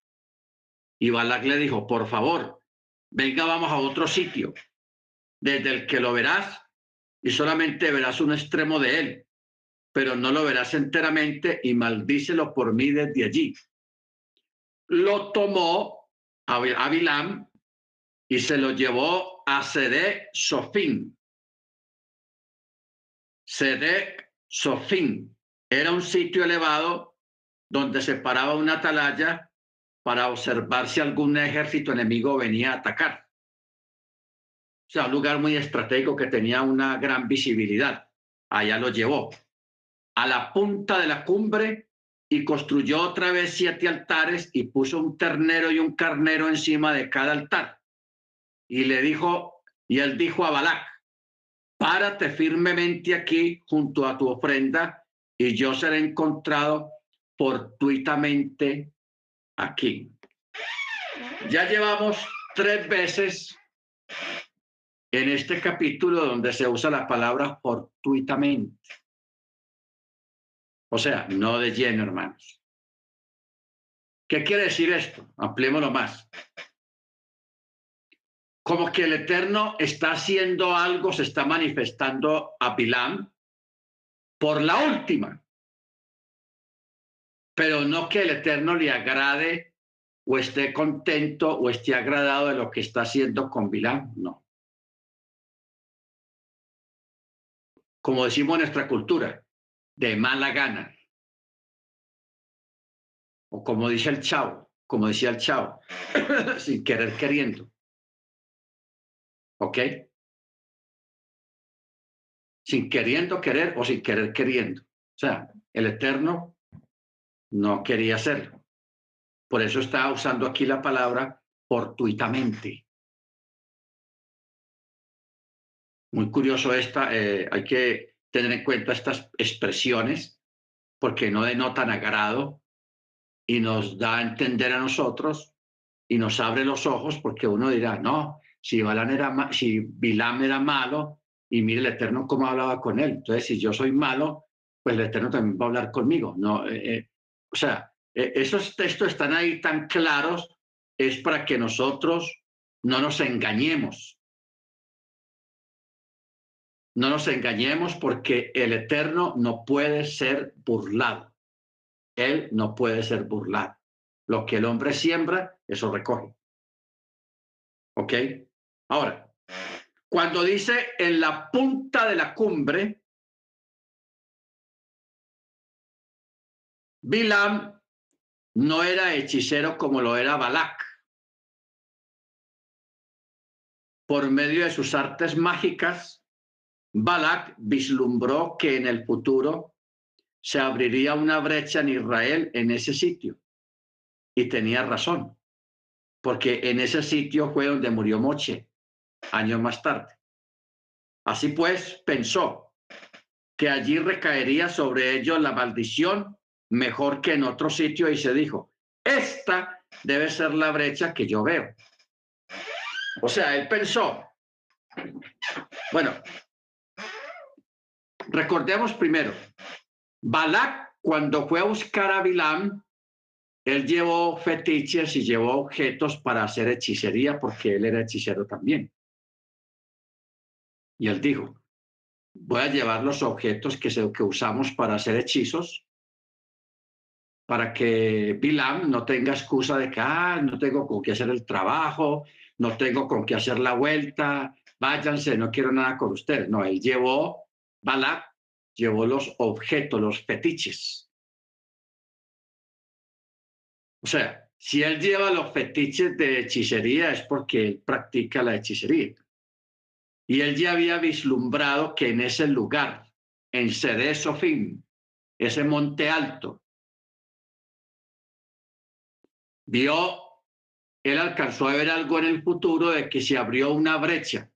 Y Balak le dijo, por favor, venga, vamos a otro sitio, desde el que lo verás y solamente verás un extremo de él, pero no lo verás enteramente y maldícelo por mí desde allí. Lo tomó a Bilam y se lo llevó a Sede Sofín. Sede Sofín, era un sitio elevado donde se paraba una atalaya para observar si algún ejército enemigo venía a atacar. Sea, un lugar muy estratégico que tenía una gran visibilidad. Allá lo llevó a la punta de la cumbre y construyó otra vez siete altares y puso un ternero y un carnero encima de cada altar. Y le dijo, y él dijo a Balac, párate firmemente aquí junto a tu ofrenda y yo seré encontrado fortuitamente aquí. Ya llevamos tres veces en este capítulo donde se usa la palabra fortuitamente. O sea, no de lleno, hermanos. ¿Qué quiere decir esto? Ampliémoslo más. Como que el Eterno está haciendo algo, se está manifestando a Bilam por la última. Pero no que el Eterno le agrade o esté contento o esté agradado de lo que está haciendo con Bilán, no. Como decimos en nuestra cultura, de mala gana. O como dice el chavo, como decía el chavo, sin querer queriendo. ¿Ok? sin queriendo querer o sin querer queriendo. O sea, el Eterno no quería hacerlo. Por eso está usando aquí la palabra fortuitamente. Muy curioso esta, eh, hay que tener en cuenta estas expresiones porque no denotan agrado y nos da a entender a nosotros y nos abre los ojos porque uno dirá, no, si, era, si Bilam era malo, y mire el Eterno cómo hablaba con él. Entonces, si yo soy malo, pues el Eterno también va a hablar conmigo. No, eh, eh, o sea, eh, esos textos están ahí tan claros, es para que nosotros no nos engañemos. No nos engañemos porque el Eterno no puede ser burlado. Él no puede ser burlado. Lo que el hombre siembra, eso recoge. ¿Ok? Ahora, cuando dice en la punta de la cumbre, Bilam no era hechicero como lo era Balak. Por medio de sus artes mágicas, Balak vislumbró que en el futuro se abriría una brecha en Israel en ese sitio. Y tenía razón, porque en ese sitio fue donde murió Moche años más tarde. Así pues, pensó, que allí recaería sobre ellos la maldición mejor que en otro sitio y se dijo, esta debe ser la brecha que yo veo. O sea, él pensó, bueno, recordemos primero, Balak cuando fue a buscar a Bilam, él llevó fetiches y llevó objetos para hacer hechicería porque él era hechicero también. Y él dijo, voy a llevar los objetos que, que usamos para hacer hechizos para que Bilam no tenga excusa de que ah, no tengo con qué hacer el trabajo, no tengo con qué hacer la vuelta, váyanse, no quiero nada con ustedes. No, él llevó, Balak llevó los objetos, los fetiches. O sea, si él lleva los fetiches de hechicería es porque él practica la hechicería. Y él ya había vislumbrado que en ese lugar, en Sede Sofim, ese monte alto, vio, él alcanzó a ver algo en el futuro de que se abrió una brecha.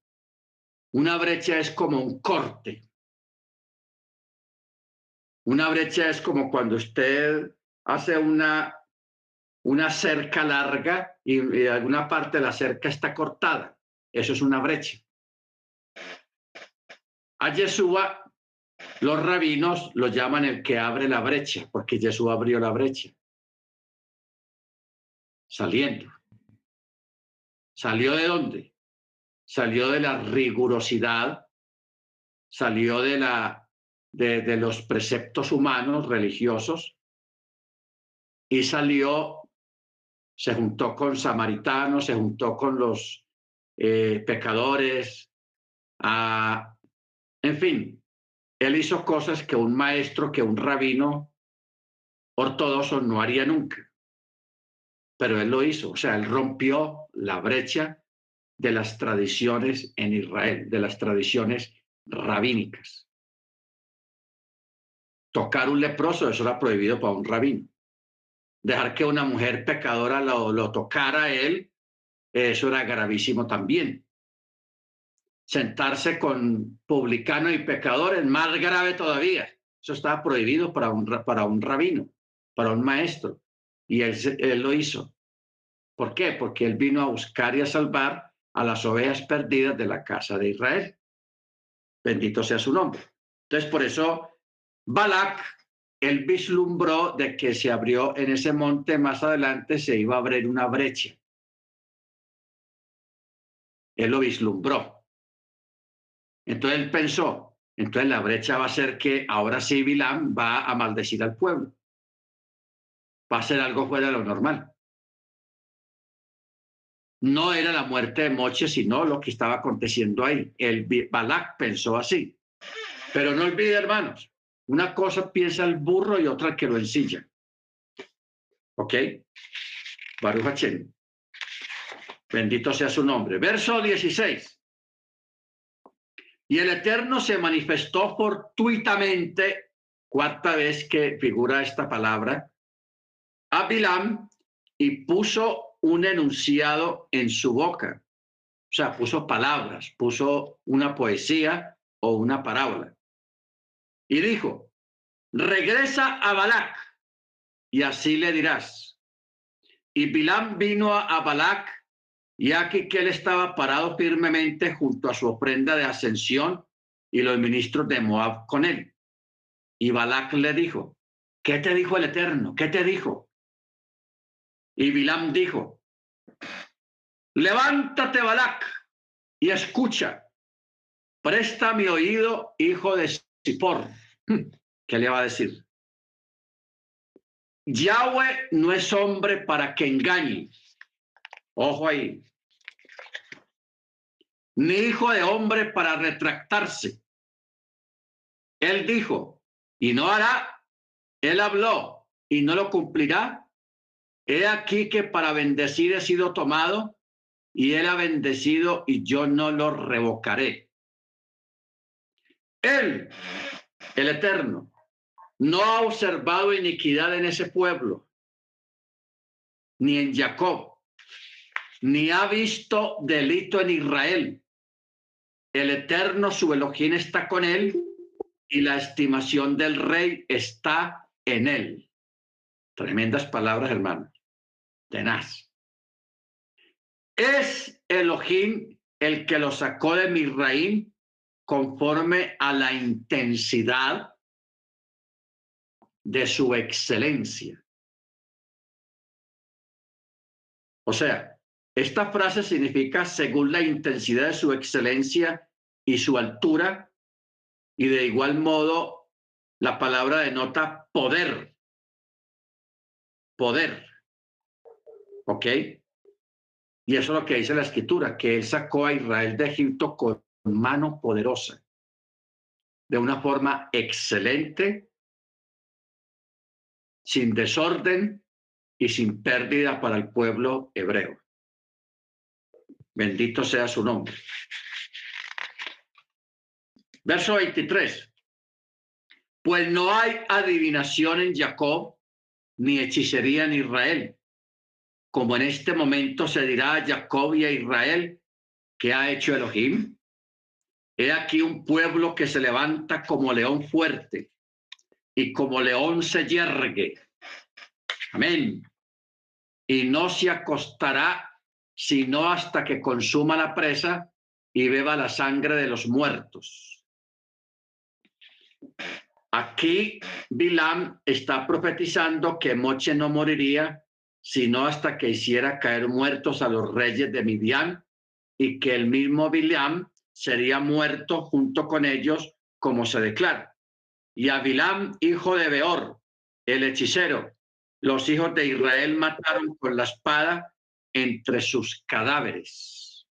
Una brecha es como un corte. Una brecha es como cuando usted hace una, una cerca larga y, alguna parte de la cerca está cortada. Eso es una brecha. A Yeshua, los rabinos lo llaman el que abre la brecha, porque Jesús abrió la brecha. Saliendo. ¿Salió de dónde? Salió de la rigurosidad, salió de, la, de, los preceptos humanos, religiosos, y salió, se juntó con samaritanos, se juntó con los eh, pecadores, a, en fin, él hizo cosas que un maestro, que un rabino ortodoxo no haría nunca. Pero él lo hizo, o sea, él rompió la brecha de las tradiciones en Israel, de las tradiciones rabínicas. Tocar un leproso, eso era prohibido para un rabino. Dejar que una mujer pecadora lo, tocara a él, eso era gravísimo también sentarse con publicanos y pecadores, más grave todavía. Eso estaba prohibido para un, para un rabino, para un maestro. Y él, él lo hizo. ¿Por qué? Porque él vino a buscar y a salvar a las ovejas perdidas de la casa de Israel. Bendito sea su nombre. Entonces, por eso, Balak, él vislumbró de que se abrió en ese monte más adelante, se iba a abrir una brecha. Él lo vislumbró. Entonces él pensó, entonces la brecha va a ser que ahora sí Bilam va a maldecir al pueblo. Va a ser algo fuera de lo normal. No era la muerte de Moche, sino lo que estaba aconteciendo ahí. El Balak pensó así. Pero no olvide, hermanos, una cosa piensa el burro y otra que lo ensilla. ¿Ok? Baruch Bendito sea su nombre. Verso 16. Y el Eterno se manifestó fortuitamente, cuarta vez que figura esta palabra, a y puso un enunciado en su boca. O sea, puso palabras, puso una poesía o una parábola. Y dijo, regresa a Balak y así le dirás. Y Bilam vino a Balak y aquí que él estaba parado firmemente junto a su ofrenda de ascensión y los ministros de Moab con él. Y Balak le dijo, ¿qué te dijo el Eterno? ¿Qué te dijo? Y Bilam dijo, levántate Balak y escucha, presta mi oído, hijo de Sipor. ¿Qué le va a decir? Yahweh no es hombre para que engañe Ojo ahí. Ni hijo de hombre para retractarse. Él dijo, y no hará. Él habló, y no lo cumplirá. He aquí que para bendecir he sido tomado, y él ha bendecido, y yo no lo revocaré. El Eterno, no ha observado iniquidad en ese pueblo, ni en Jacob ni ha visto delito en Israel. El Eterno, su Elohim, está con él y la estimación del rey está en él. Tremendas palabras, hermanos. Tenaz. Es Elohim el que lo sacó de Misraim conforme a la intensidad de su excelencia. O sea, esta frase significa según la intensidad de su excelencia y su altura, y de igual modo la palabra denota poder. Poder. ¿Ok? Y eso es lo que dice la escritura, que él sacó a Israel de Egipto con mano poderosa, de una forma excelente, sin desorden y sin pérdida para el pueblo hebreo. Bendito sea su nombre. Verso 23. Pues no hay adivinación en Jacob, ni hechicería en Israel. Como en este momento se dirá a Jacob y a Israel, que ha hecho Elohim? He aquí un pueblo que se levanta como león fuerte y como león se yergue Amén. Y no se acostará sino hasta que consuma la presa y beba la sangre de los muertos. Aquí Bilam está profetizando que Moche no moriría sino hasta que hiciera caer muertos a los reyes de Midian y que el mismo Bilam sería muerto junto con ellos, como se declara. Y a Bilam, hijo de Beor, el hechicero, los hijos de Israel mataron con la espada entre sus cadáveres.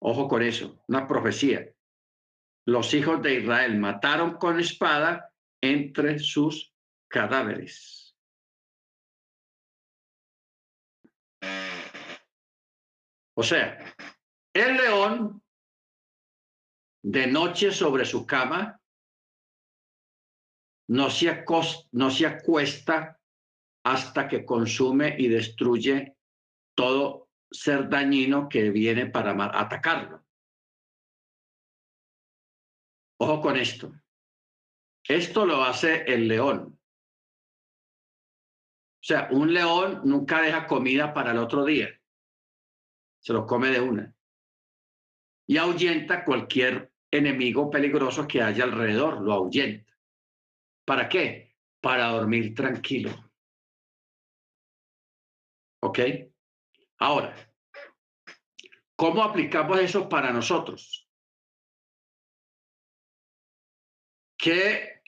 Ojo con eso, una profecía. Los hijos de Israel mataron con espada entre sus cadáveres. O sea, el león de noche sobre su cama no se, no se acuesta hasta que consume y destruye todo ser dañino que viene para atacarlo. Ojo con esto. Esto lo hace el león. O sea, un león nunca deja comida para el otro día. Se lo come de una. Y ahuyenta cualquier enemigo peligroso que haya alrededor, lo ahuyenta. ¿Para qué? Para dormir tranquilo. ¿Ok? Ahora, ¿cómo aplicamos eso para nosotros? Que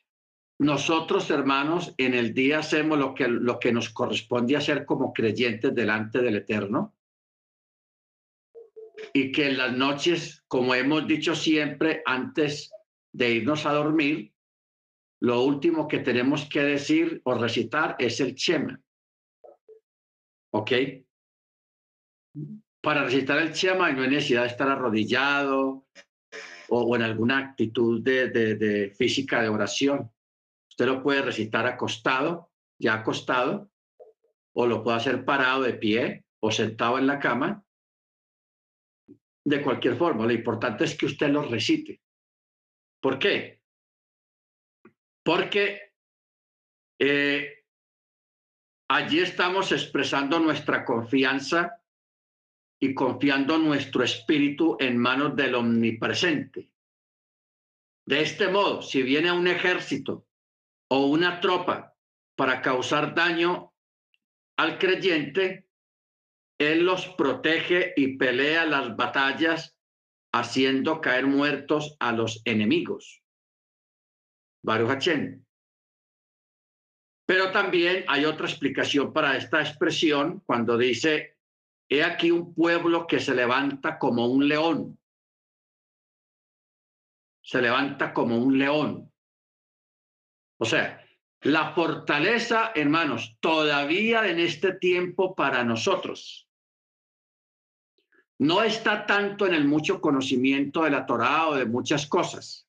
nosotros, hermanos, en el día hacemos lo que, lo que nos corresponde hacer como creyentes delante del Eterno. Y que en las noches, como hemos dicho siempre, antes de irnos a dormir, lo último que tenemos que decir o recitar es el Shema. ¿Ok? Para recitar el Shema no hay necesidad de estar arrodillado o, en alguna actitud de, de física de oración. Usted lo puede recitar acostado, ya acostado, o lo puede hacer parado de pie o sentado en la cama. De cualquier forma, lo importante es que usted lo recite. ¿Por qué? Porque eh, allí estamos expresando nuestra confianza y confiando nuestro espíritu en manos del omnipresente. De este modo, si viene un ejército o una tropa para causar daño al creyente, él los protege y pelea las batallas haciendo caer muertos a los enemigos. Baruch Pero también hay otra explicación para esta expresión cuando dice, he aquí un pueblo que se levanta como un león. Se levanta como un león. O sea, la fortaleza, hermanos, todavía en este tiempo para nosotros no está tanto en el mucho conocimiento de la Torá o de muchas cosas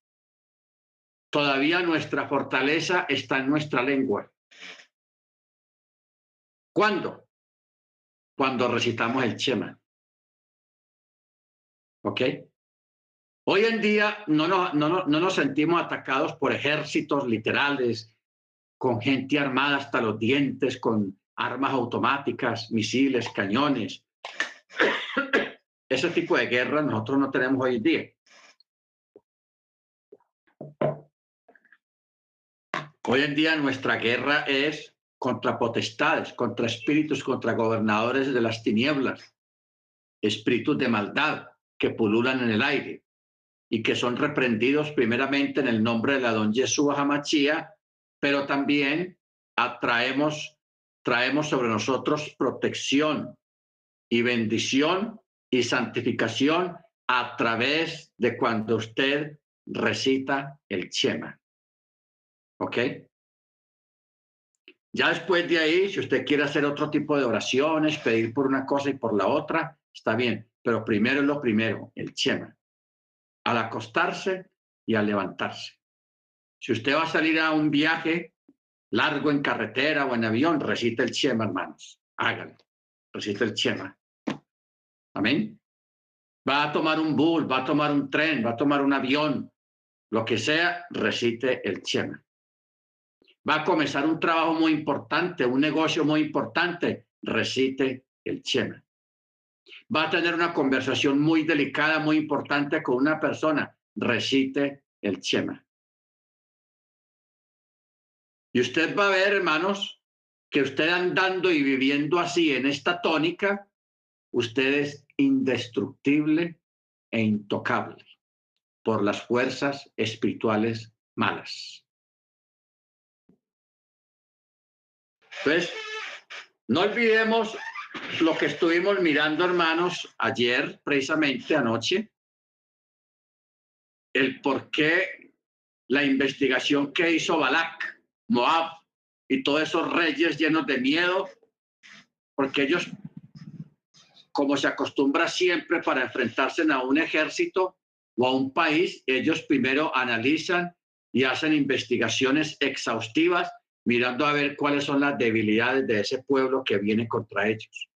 Todavía nuestra fortaleza está en nuestra lengua. ¿Cuándo? Cuando recitamos el Shema. ¿Ok? Hoy en día no nos, no, no, no nos sentimos atacados por ejércitos literales, con gente armada hasta los dientes, con armas automáticas, misiles, cañones. Ese tipo de guerra nosotros no tenemos hoy en día. Hoy en día nuestra guerra es contra potestades, contra espíritus, contra gobernadores de las tinieblas, espíritus de maldad que pululan en el aire y que son reprendidos primeramente en el nombre de la don Yeshua Hamachía, pero también atraemos, traemos sobre nosotros protección y bendición y santificación a través de cuando usted recita el Chema. ¿Ok? Ya después de ahí, si usted quiere hacer otro tipo de oraciones, pedir por una cosa y por la otra, está bien. Pero primero es lo primero, el Chema. Al acostarse y al levantarse. Si usted va a salir a un viaje largo en carretera o en avión, recita el Chema, hermanos. Hágalo. Recita el Chema. Amén. Va a tomar un bus, va a tomar un tren, va a tomar un avión, lo que sea, recite el Chema va a comenzar un trabajo muy importante, un negocio muy importante, recite el Chema. Va a tener una conversación muy delicada, muy importante con una persona, recite el Chema. Y usted va a ver, hermanos, que usted andando y viviendo así en esta tónica, usted indestructible e intocable por las fuerzas espirituales malas. Entonces, no olvidemos lo que estuvimos mirando, hermanos, ayer, precisamente anoche, el por qué la investigación que hizo Balak, Moab y todos esos reyes llenos de miedo, porque ellos, como se acostumbra siempre para enfrentarse a un ejército o a un país, ellos primero analizan y hacen investigaciones exhaustivas mirando a ver cuáles son las debilidades de ese pueblo que viene contra ellos.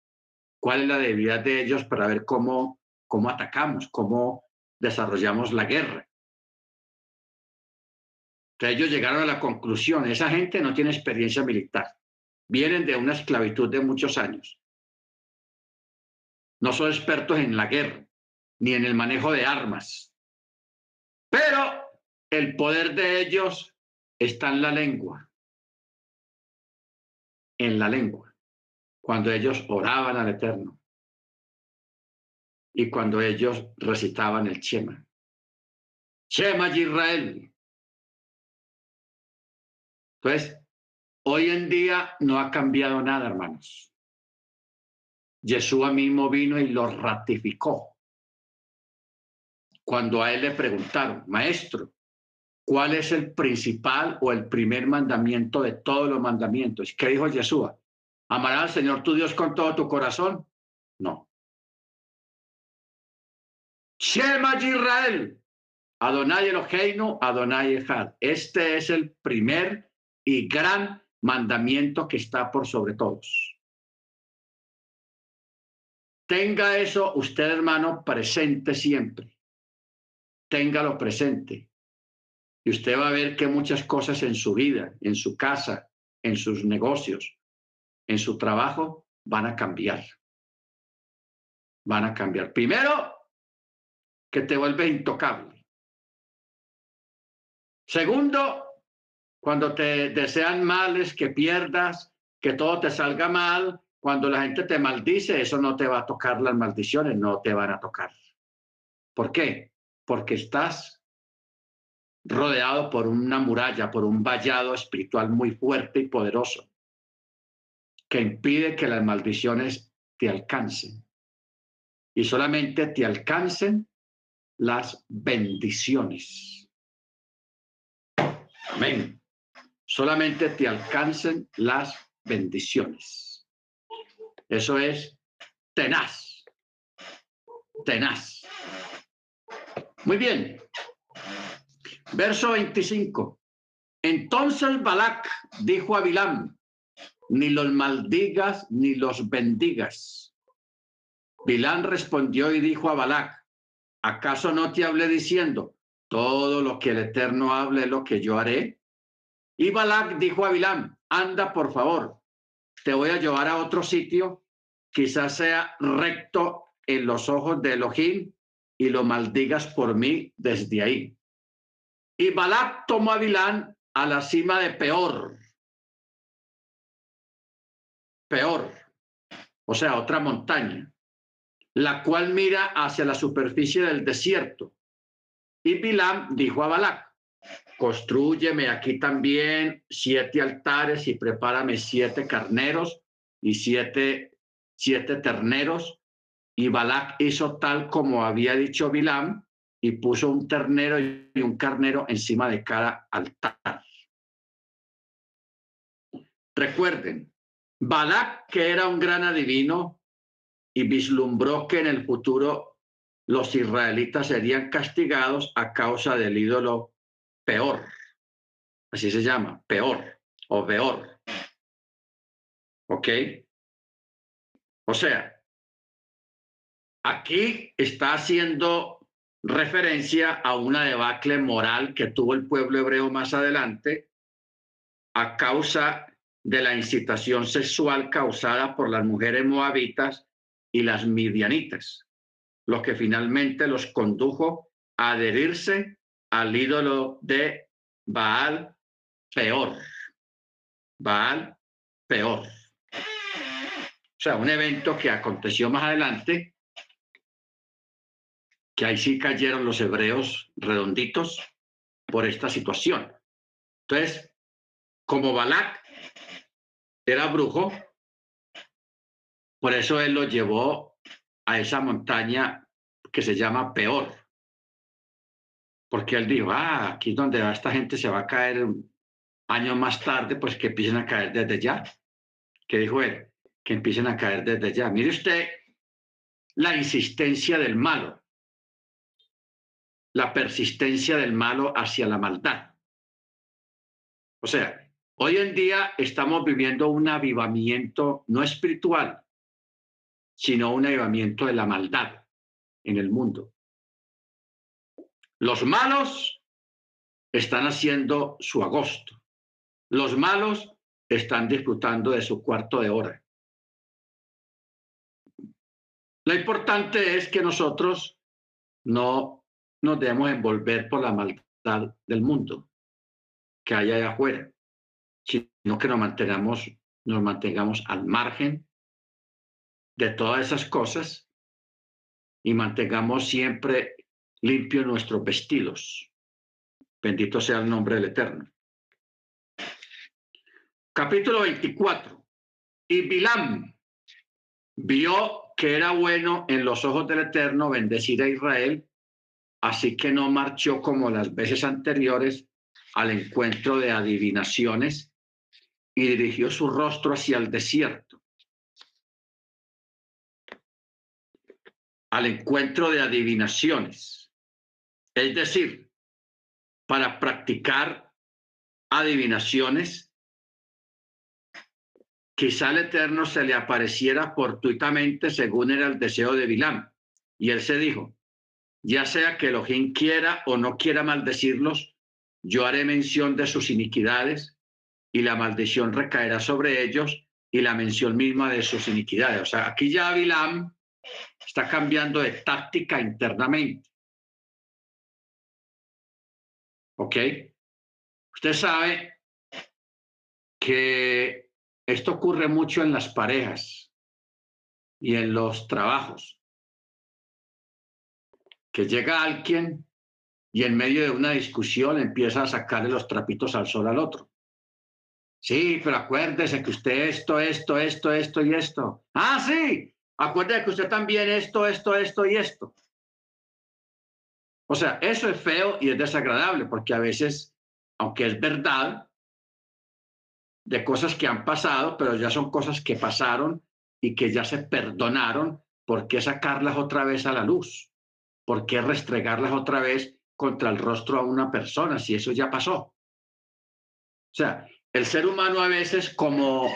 ¿Cuál es la debilidad de ellos para ver cómo, cómo atacamos, cómo desarrollamos la guerra? Entonces ellos llegaron a la conclusión, esa gente no tiene experiencia militar, vienen de una esclavitud de muchos años. No son expertos en la guerra, ni en el manejo de armas. Pero el poder de ellos está en la lengua en la lengua, cuando ellos oraban al Eterno y cuando ellos recitaban el Shema. Shema Israel. Entonces, hoy en día no ha cambiado nada, hermanos. Jesús mismo vino y lo ratificó. Cuando a él le preguntaron, maestro, ¿Cuál es el principal o el primer mandamiento de todos los mandamientos? ¿Qué dijo Jesús? ¿Amarás al Señor tu Dios con todo tu corazón? No. Shema Israel. Adonai Eloheinu, Adonai Echad. Este es el primer y gran mandamiento que está por sobre todos. Tenga eso usted, hermano, presente siempre. Téngalo presente. Y usted va a ver que muchas cosas en su vida, en su casa, en sus negocios, en su trabajo, van a cambiar. Van a cambiar. Primero, que te vuelve intocable. Segundo, cuando te desean males, que pierdas, que todo te salga mal, cuando la gente te maldice, eso no te va a tocar las maldiciones, no te van a tocar. ¿Por qué? Porque estás rodeado por una muralla, por un vallado espiritual muy fuerte y poderoso, que impide que las maldiciones te alcancen. Y solamente te alcancen las bendiciones. Amén. Solamente te alcancen las bendiciones. Eso es tenaz. Tenaz. Muy bien. Verso 25. Entonces Balac dijo a Bilam, ni los maldigas ni los bendigas. Bilam respondió y dijo a Balac, ¿Acaso no te hablé diciendo, todo lo que el Eterno hable es lo que yo haré? Y Balak dijo a Bilam, anda por favor, te voy a llevar a otro sitio, quizás sea recto en los ojos de Elohim y lo maldigas por mí desde ahí. Y Balak tomó a Bilam a la cima de Peor. Peor, o sea, otra montaña, la cual mira hacia la superficie del desierto. Y Bilam dijo a Balak, construyeme aquí también siete altares y prepárame siete carneros y siete, siete terneros. Y Balak hizo tal como había dicho Bilam y puso un ternero y un carnero encima de cada altar. Recuerden, Balak, que era un gran adivino y vislumbró que en el futuro los israelitas serían castigados a causa del ídolo peor. Así se llama, peor o peor. ¿Ok? O sea, aquí está haciendo referencia a una debacle moral que tuvo el pueblo hebreo más adelante a causa de la incitación sexual causada por las mujeres moabitas y las midianitas, lo que finalmente los condujo a adherirse al ídolo de Baal peor. Baal peor. O sea, un evento que aconteció más adelante, que ahí sí cayeron los hebreos redonditos por esta situación. Entonces, como Balak era brujo, por eso él lo llevó a esa montaña que se llama Peor, porque él dijo, ah, aquí es donde esta gente se va a caer años más tarde, pues que empiecen a caer desde ya. ¿Qué dijo él? Que empiecen a caer desde ya. Mire usted la insistencia del malo, la persistencia del malo hacia la maldad. O sea, hoy en día estamos viviendo un avivamiento no espiritual, sino un avivamiento de la maldad en el mundo. Los malos están haciendo su agosto. Los malos están disfrutando de su cuarto de hora. Lo importante es que nosotros no nos debemos envolver por la maldad del mundo que hay allá afuera, sino que nos mantengamos, nos mantengamos al margen de todas esas cosas y mantengamos siempre limpio nuestros vestidos. Bendito sea el nombre del Eterno. Capítulo 24. Y Bilam vio que era bueno en los ojos del Eterno bendecir a Israel, así que no marchó como las veces anteriores al encuentro de adivinaciones y dirigió su rostro hacia el desierto. Al encuentro de adivinaciones es decir, para practicar adivinaciones, quizá el Eterno se le apareciera fortuitamente según era el deseo de Bilam. Y él se dijo, ya sea que Elohim quiera o no quiera maldecirlos, yo haré mención de sus iniquidades y la maldición recaerá sobre ellos y la mención misma de sus iniquidades. O sea, aquí ya Bilam está cambiando de táctica internamente. ¿Ok? Usted sabe que esto ocurre mucho en las parejas y en los trabajos. Que llega alguien y en medio de una discusión empieza a sacarle los trapitos al sol al otro. Sí, pero acuérdese que usted esto, esto, esto, esto y esto. Ah, sí, acuérdese que usted también esto, esto, esto y esto. O sea, eso es feo y es desagradable porque a veces, aunque es verdad, de cosas que han pasado, pero ya son cosas que pasaron y que ya se perdonaron, ¿por qué sacarlas otra vez a la luz? ¿Por qué restregarlas otra vez contra el rostro a una persona si eso ya pasó? O sea, el ser humano a veces como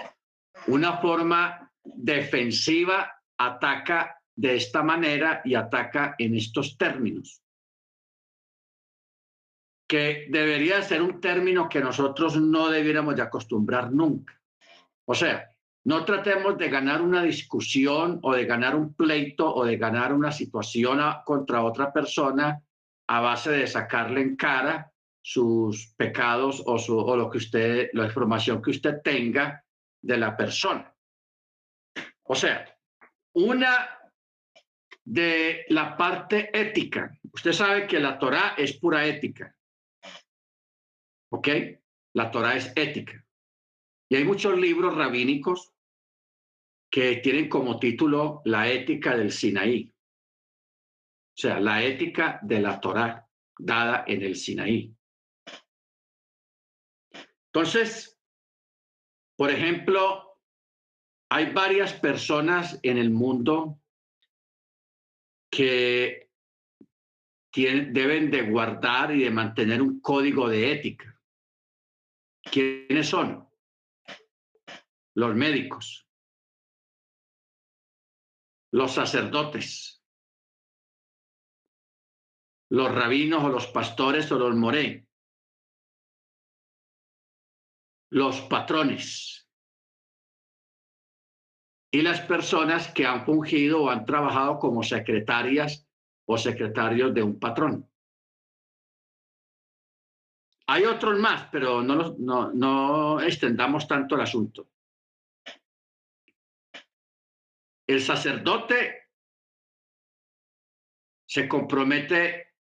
una forma defensiva ataca de esta manera y ataca en estos términos, que debería ser un término que nosotros no debiéramos de acostumbrar nunca. O sea, no tratemos de ganar una discusión o de ganar un pleito o de ganar una situación contra otra persona a base de sacarle en cara sus pecados o, su, o lo que usted, la información que usted tenga de la persona. O sea, una de la parte ética. Usted sabe que la Torah es pura ética. ¿Ok? La Torah es ética. Y hay muchos libros rabínicos que tienen como título La ética del Sinaí. O sea, la ética de la Torá dada en el Sinaí. Entonces, por ejemplo, hay varias personas en el mundo que deben de guardar y de mantener un código de ética. ¿Quiénes son? Los médicos, los sacerdotes, los rabinos o los pastores o los moré, los patrones y las personas que han fungido o han trabajado como secretarias o secretarios de un patrón. Hay otros más, pero no, no, no extendamos tanto el asunto. El sacerdote se compromete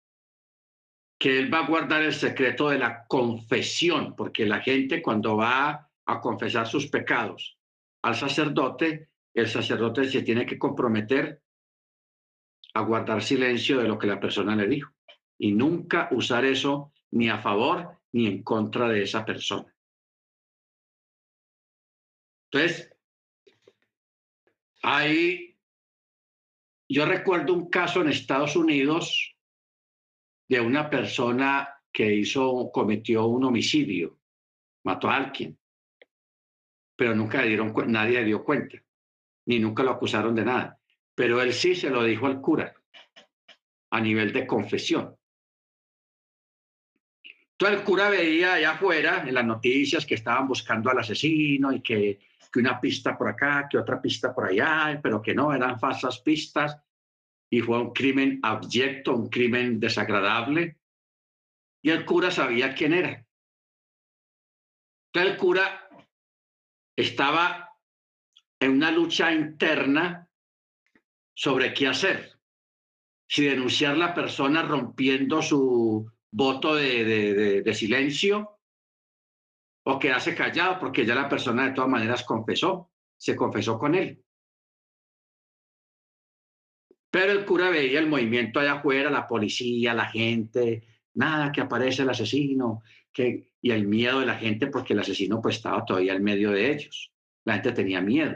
que él va a guardar el secreto de la confesión, porque la gente cuando va a confesar sus pecados al sacerdote, el sacerdote se tiene que comprometer a guardar silencio de lo que la persona le dijo y nunca usar eso ni a favor ni en contra de esa persona. Entonces, Ahí, yo recuerdo un caso en Estados Unidos de una persona que hizo, cometió un homicidio, mató a alguien, pero nunca le dieron, nadie le dio cuenta, ni nunca lo acusaron de nada. Pero él sí se lo dijo al cura a nivel de confesión. Entonces el cura veía allá afuera en las noticias que estaban buscando al asesino y que que una pista por acá, que otra pista por allá, pero que no, eran falsas pistas y fue un crimen abyecto, un crimen desagradable. Y el cura sabía quién era. Entonces el cura estaba en una lucha interna sobre qué hacer. Si denunciar a la persona rompiendo su voto de, de silencio o quedarse callado porque ya la persona de todas maneras confesó, se confesó con él. Pero el cura veía el movimiento allá afuera, la policía, la gente, nada, que aparece el asesino, que, y el miedo de la gente porque el asesino pues estaba todavía en medio de ellos. La gente tenía miedo.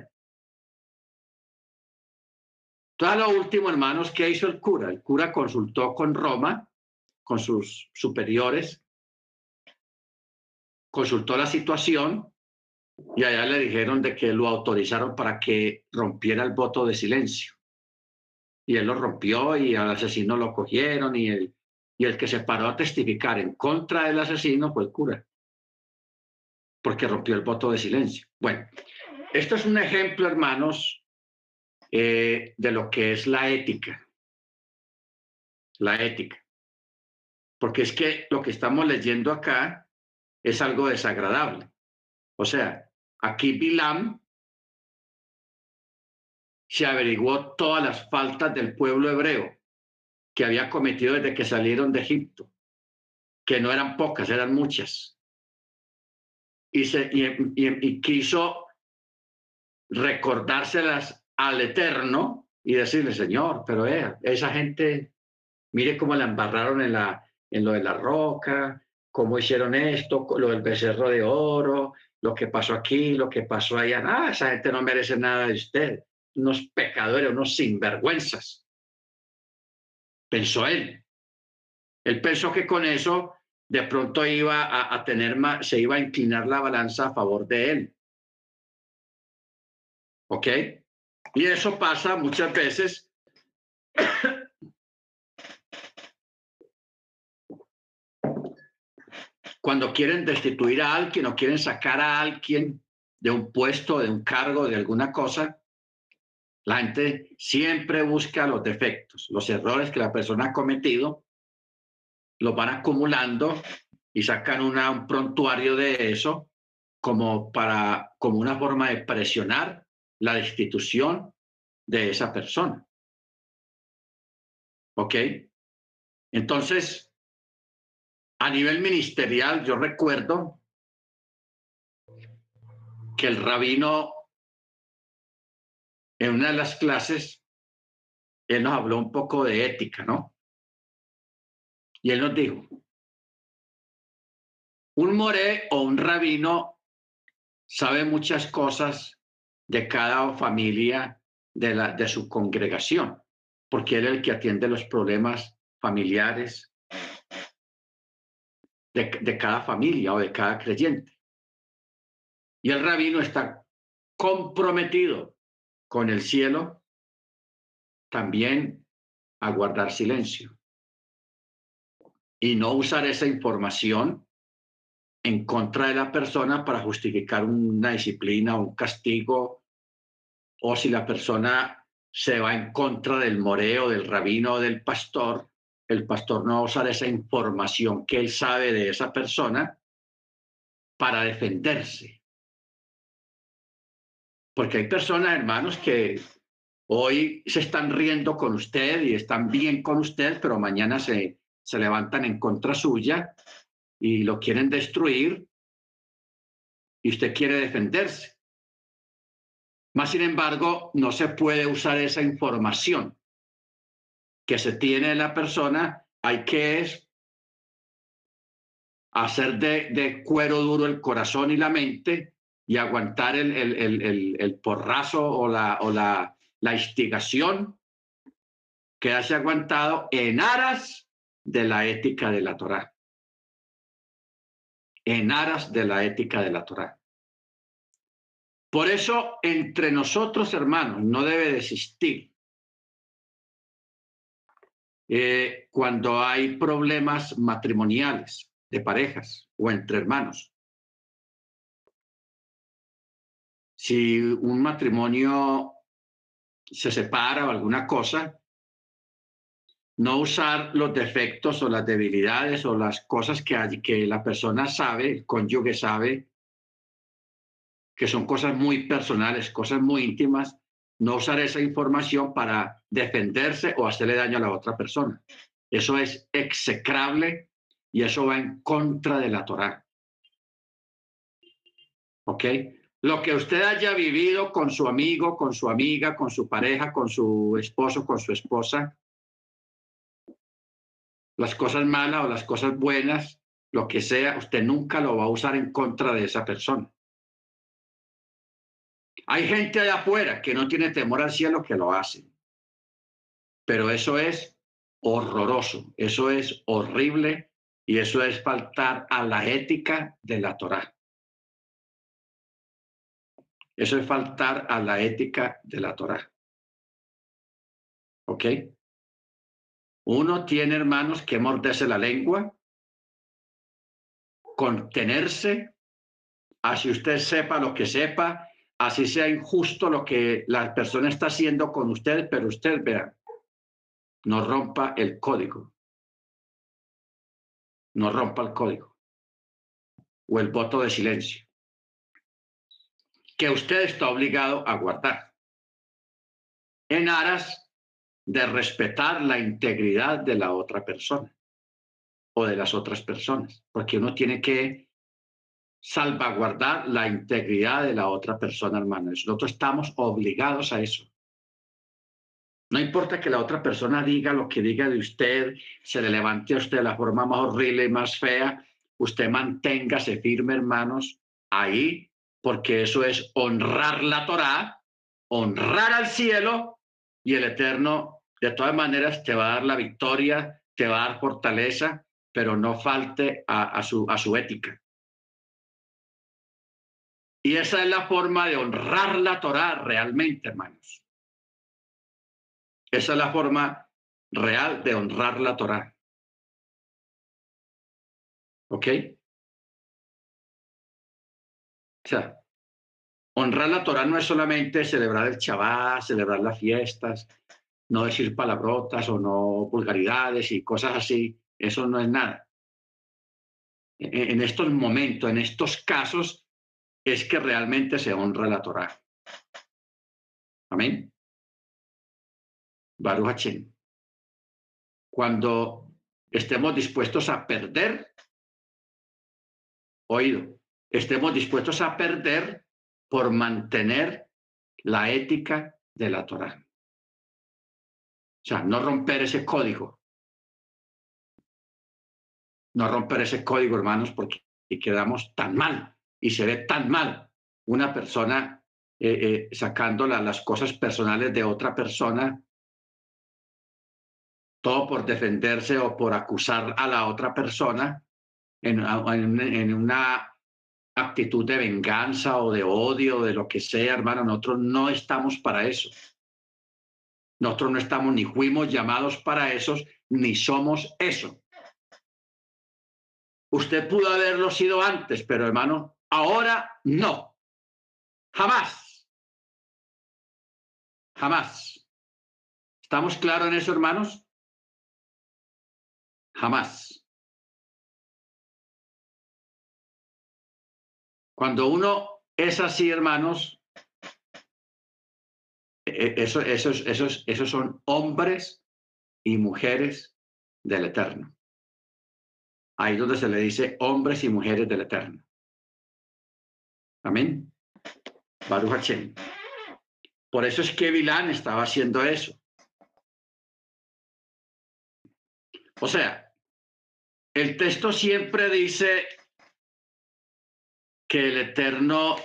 Todo lo último, hermanos, ¿qué hizo el cura? El cura consultó con Roma, con sus superiores, consultó la situación y allá le dijeron de que lo autorizaron para que rompiera el voto de silencio. Y él lo rompió y al asesino lo cogieron y el, y el que se paró a testificar en contra del asesino fue el cura, porque rompió el voto de silencio. Bueno, esto es un ejemplo, hermanos, eh, de lo que es la ética. La ética. Porque es que lo que estamos leyendo acá es algo desagradable. O sea, aquí Bilam se averiguó todas las faltas del pueblo hebreo que había cometido desde que salieron de Egipto, que no eran pocas, eran muchas. Y, se, y, quiso recordárselas al Eterno y decirle, Señor, pero eh, esa gente, mire cómo la embarraron en, la, en lo de la roca, cómo hicieron esto, lo del becerro de oro, lo que pasó aquí, lo que pasó allá. Ah, esa gente no merece nada de usted. Unos pecadores, unos sinvergüenzas. Pensó él. Él pensó que con eso de pronto iba a, a tener se iba a inclinar la balanza a favor de él. ¿Ok? Y eso pasa muchas veces cuando quieren destituir a alguien o quieren sacar a alguien de un puesto, de un cargo, de alguna cosa, la gente siempre busca los defectos, los errores que la persona ha cometido, los van acumulando y sacan un prontuario de eso como, para, como una forma de presionar la destitución de esa persona. ¿Ok? Entonces, a nivel ministerial, yo recuerdo que el rabino, en una de las clases, él nos habló un poco de ética, ¿no? Y él nos dijo, un moré o un rabino sabe muchas cosas de cada familia de, la, de su congregación, porque él es el que atiende los problemas familiares de, cada familia o de cada creyente. Y el rabino está comprometido con el cielo también a guardar silencio y no usar esa información en contra de la persona para justificar una disciplina, un castigo, o si la persona se va en contra del moreo, del rabino o del pastor, el pastor no va a usar esa información que él sabe de esa persona para defenderse. Porque hay personas, hermanos, que hoy se están riendo con usted y están bien con usted, pero mañana se, se levantan en contra suya y lo quieren destruir y usted quiere defenderse. Más sin embargo, no se puede usar esa información que se tiene de la persona, hay que hacer de, de, cuero duro el corazón y la mente y aguantar el, el, el, el porrazo o, la, o la, la instigación que hace aguantado en aras de la ética de la Torá en aras de la ética de la Torá. Por eso, entre nosotros, hermanos, no debe desistir. Eh, cuando hay problemas matrimoniales de parejas o entre hermanos. Si un matrimonio se separa o alguna cosa, no usar los defectos o las debilidades o las cosas que, hay, que la persona sabe, el cónyuge sabe, que son cosas muy personales, cosas muy íntimas, no usar esa información para defenderse o hacerle daño a la otra persona. Eso es execrable y eso va en contra de la Torá. ¿Ok? Lo que usted haya vivido con su amigo, con su amiga, con su pareja, con su esposo, con su esposa, las cosas malas o las cosas buenas, lo que sea, usted nunca lo va a usar en contra de esa persona. Hay gente allá afuera que no tiene temor al cielo que lo hace. Pero eso es horroroso, eso es horrible y eso es faltar a la ética de la Torá. Eso es faltar a la ética de la Torá. ¿Ok? Uno tiene, hermanos, que morderse la lengua, contenerse, así usted sepa lo que sepa, así sea injusto lo que la persona está haciendo con usted, pero usted vea, no rompa el código. No rompa el código. O el voto de silencio. Que usted está obligado a guardar. En aras de respetar la integridad de la otra persona o de las otras personas, porque uno tiene que salvaguardar la integridad de la otra persona, hermano. Nosotros estamos obligados a eso. No importa que la otra persona diga lo que diga de usted, se le levante a usted de la forma más horrible y más fea, usted manténgase firme, hermanos, ahí, porque eso es honrar la Torá, honrar al cielo y el Eterno de todas maneras te va a dar la victoria, te va a dar fortaleza, pero no falte a, su, a su ética. Y esa es la forma de honrar la Torá realmente, hermanos. Esa es la forma real de honrar la Torá. ¿Ok? O sea, honrar la Torah no es solamente celebrar el Shabbat, celebrar las fiestas, no decir palabrotas o no vulgaridades y cosas así. Eso no es nada. En estos momentos, en estos casos, es que realmente se honra la Torah. Amén. Baruch Hachem. Cuando estemos dispuestos a perder, oído, estemos dispuestos a perder por mantener la ética de la Torah. O sea, no romper ese código. No romper ese código, hermanos, porque quedamos tan mal y se ve tan mal una persona eh, eh, sacando las cosas personales de otra persona, todo por defenderse o por acusar a la otra persona en, en una actitud de venganza o de odio, de lo que sea, hermano, nosotros no estamos para eso. Nosotros no estamos ni fuimos llamados para eso, ni somos eso. Usted pudo haberlo sido antes, pero hermano, ahora no. Jamás. Jamás. ¿Estamos claros en eso, hermanos? Jamás. Cuando uno es así, hermanos, e, eso, esos, esos, esos son hombres y mujeres del Eterno. Ahí donde se le dice hombres y mujeres del Eterno. Amén. Baruch Hashem. Por eso es que Vilán estaba haciendo eso. O sea, el texto siempre dice que el Eterno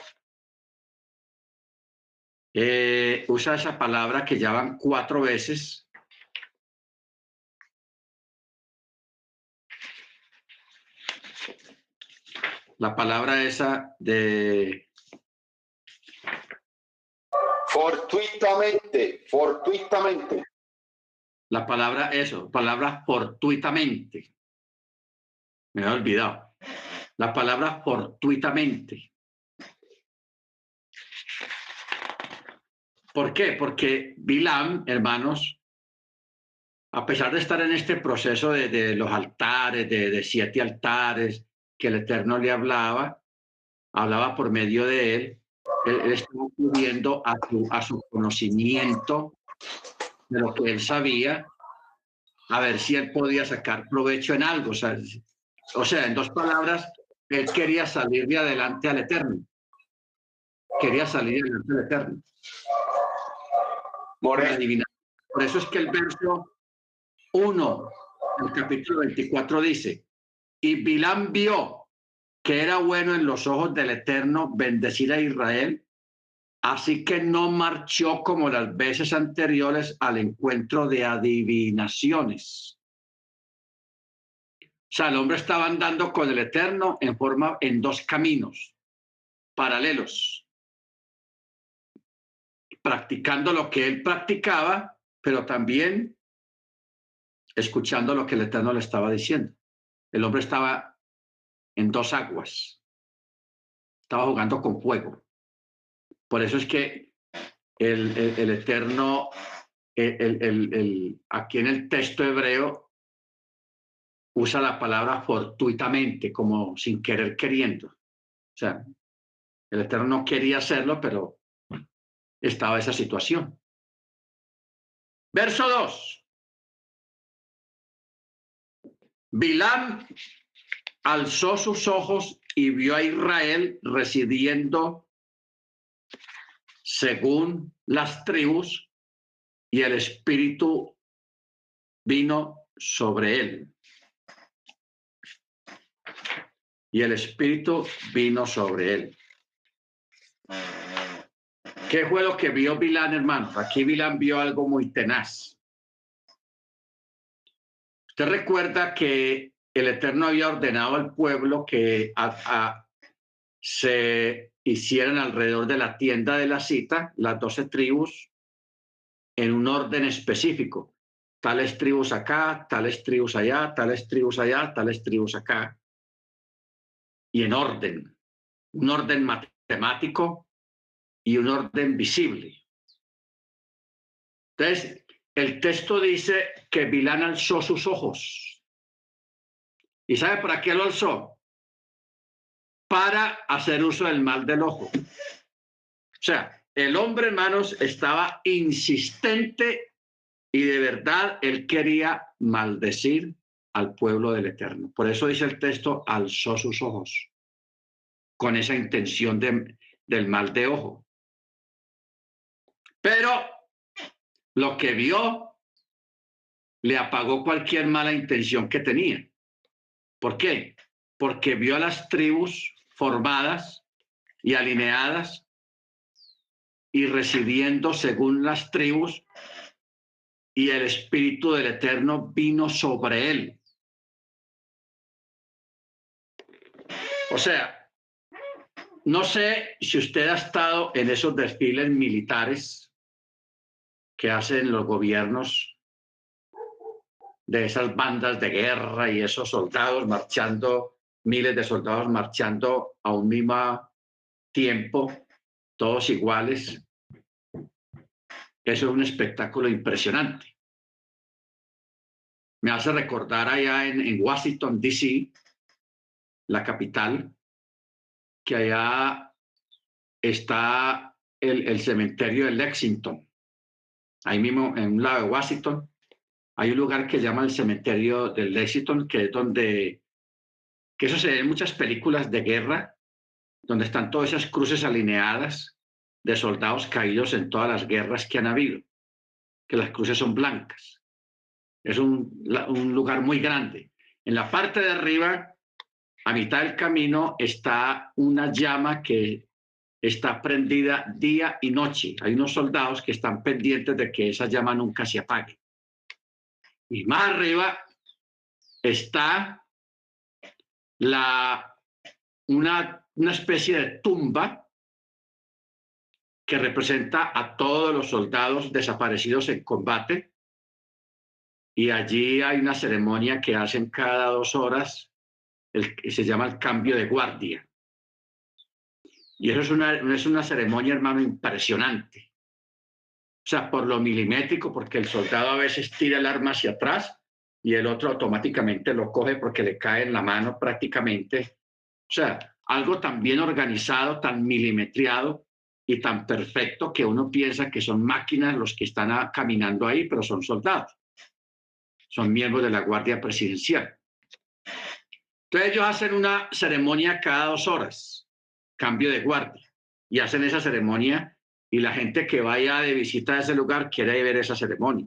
eh, usa esa palabra que ya van cuatro veces. La palabra esa de... Fortuitamente, fortuitamente. La palabra eso, palabra fortuitamente. Me he olvidado la palabra fortuitamente. ¿Por qué? Porque Bilam, hermanos, a pesar de estar en este proceso de, los altares, de, siete altares, que el Eterno le hablaba, hablaba por medio de él, él, estaba acudiendo a su, a su conocimiento de lo que él sabía, a ver si él podía sacar provecho en algo. o sea en dos palabras, él quería salir de adelante al Eterno. Quería salir de adelante al Eterno. Por eso es que el verso 1 del capítulo 24 dice, y Bilán vio que era bueno en los ojos del Eterno bendecir a Israel, así que no marchó como las veces anteriores al encuentro de adivinaciones. O sea, el hombre estaba andando con el Eterno en forma, en dos caminos paralelos, practicando lo que él practicaba, pero también escuchando lo que el Eterno le estaba diciendo. El hombre estaba en dos aguas, estaba jugando con fuego. Por eso es que el, Eterno, el, aquí en el texto hebreo, usa la palabra fortuitamente, como sin querer queriendo. O sea, el Eterno no quería hacerlo, pero estaba esa situación. Verso 2. Bilam alzó sus ojos y vio a Israel residiendo según las tribus y el espíritu vino sobre él. y el Espíritu vino sobre él. ¿Qué fue lo que vio Bilán, hermano? Aquí Bilán vio algo muy tenaz. Usted recuerda que el Eterno había ordenado al pueblo que se hicieran alrededor de la tienda de la cita las doce tribus en un orden específico. Tales tribus acá, tales tribus allá, tales tribus allá, tales tribus acá y en orden, un orden temático y un orden visible. Entonces, el texto dice que Bilán alzó sus ojos. ¿Y sabe para qué lo alzó? Para hacer uso del mal del ojo. O sea, el hombre, hermanos, estaba insistente y de verdad él quería maldecir al pueblo del Eterno. Por eso dice el texto, alzó sus ojos con esa intención de, del mal de ojo. Pero lo que vio le apagó cualquier mala intención que tenía. ¿Por qué? Porque vio a las tribus formadas y alineadas y recibiendo según las tribus y el Espíritu del Eterno vino sobre él. O sea, no sé si usted ha estado en esos desfiles militares que hacen los gobiernos de esas bandas de guerra y esos soldados marchando, miles de soldados marchando a un mismo tiempo, todos iguales. Eso es un espectáculo impresionante. Me hace recordar allá en, Washington, D.C., la capital, que allá está el, el, cementerio de Lexington. Ahí mismo, en un lado de Washington, hay un lugar que se llama el cementerio de Lexington, que es donde, que eso se ve en muchas películas de guerra, donde están todas esas cruces alineadas de soldados caídos en todas las guerras que han habido, que las cruces son blancas. Es un, un lugar muy grande. En la parte de arriba a mitad del camino está una llama que está prendida día y noche. Hay unos soldados que están pendientes de que esa llama nunca se apague. Y más arriba está la, una, una especie de tumba que representa a todos los soldados desaparecidos en combate. Y allí hay una ceremonia que hacen cada dos horas el, se llama el cambio de guardia. Y eso es una, es una ceremonia, hermano, impresionante. O sea, por lo milimétrico, porque el soldado a veces tira el arma hacia atrás y el otro automáticamente lo coge porque le cae en la mano prácticamente. O sea, algo tan bien organizado, tan milimetriado y tan perfecto que uno piensa que son máquinas los que están caminando ahí, pero son soldados. Son miembros de la Guardia Presidencial. Entonces ellos hacen una ceremonia cada dos horas, cambio de guardia, y hacen esa ceremonia y la gente que vaya de visita a ese lugar quiere ver esa ceremonia.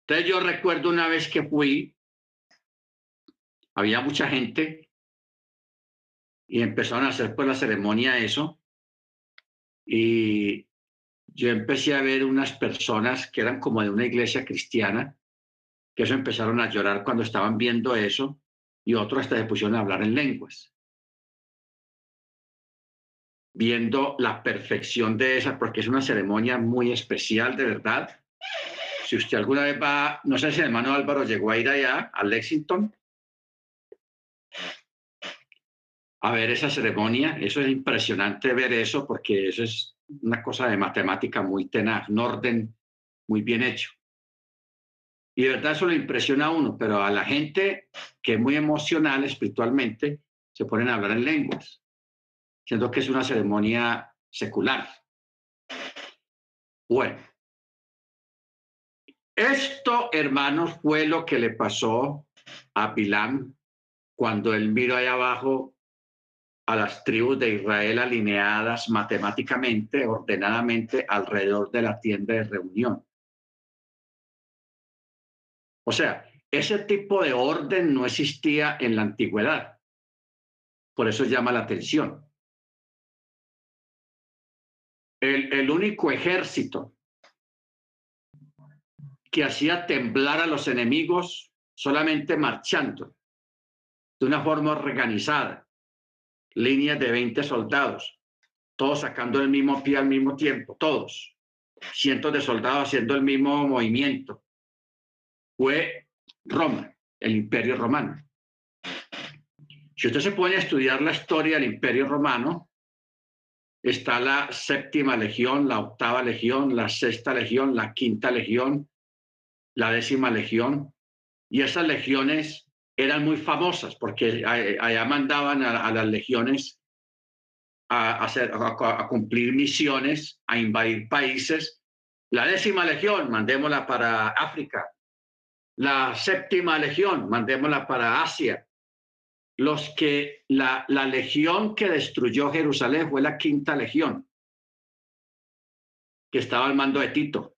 Entonces yo recuerdo una vez que fui, había mucha gente y empezaron a hacer pues la ceremonia eso y yo empecé a ver unas personas que eran como de una iglesia cristiana que eso empezaron a llorar cuando estaban viendo eso y otros hasta se pusieron a hablar en lenguas. Viendo la perfección de esa, porque es una ceremonia muy especial, de verdad. Si usted alguna vez va, no sé si el hermano Álvaro llegó a ir allá, a Lexington, a ver esa ceremonia. Eso es impresionante ver eso, porque eso es una cosa de matemática muy tenaz, un orden muy bien hecho. Y de verdad eso le impresiona a uno, pero a la gente que es muy emocional espiritualmente, se ponen a hablar en lenguas, siendo que es una ceremonia secular. Bueno, esto, hermanos, fue lo que le pasó a Pilam cuando él miró ahí abajo a las tribus de Israel alineadas matemáticamente, ordenadamente alrededor de la tienda de reunión. O sea, ese tipo de orden no existía en la antigüedad. Por eso llama la atención. El, único ejército que hacía temblar a los enemigos solamente marchando de una forma organizada, líneas de 20 soldados, todos sacando el mismo pie al mismo tiempo, todos, cientos de soldados haciendo el mismo movimiento, fue Roma, el imperio romano. Si usted se pone a estudiar la historia del Imperio Romano, está la séptima legión, la octava legión, la sexta legión, la quinta legión, la décima legión, y esas legiones eran muy famosas porque allá mandaban a, las legiones a, hacer, a, cumplir misiones, a invadir países. La décima legión, mandémosla para África. La séptima legión, mandémosla para Asia. Los que la, la legión que destruyó Jerusalén fue la quinta legión, que estaba al mando de Tito.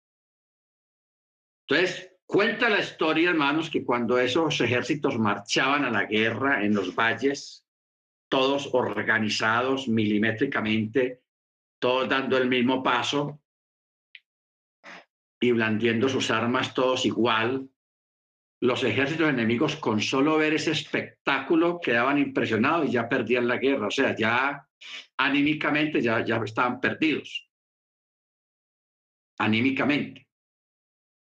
Entonces, Cuenta la historia, hermanos, que cuando esos ejércitos marchaban a la guerra en los valles, todos organizados milimétricamente, todos dando el mismo paso y blandiendo sus armas todos igual, los ejércitos enemigos con solo ver ese espectáculo quedaban impresionados y ya perdían la guerra, o sea, ya anímicamente ya, ya estaban perdidos, anímicamente.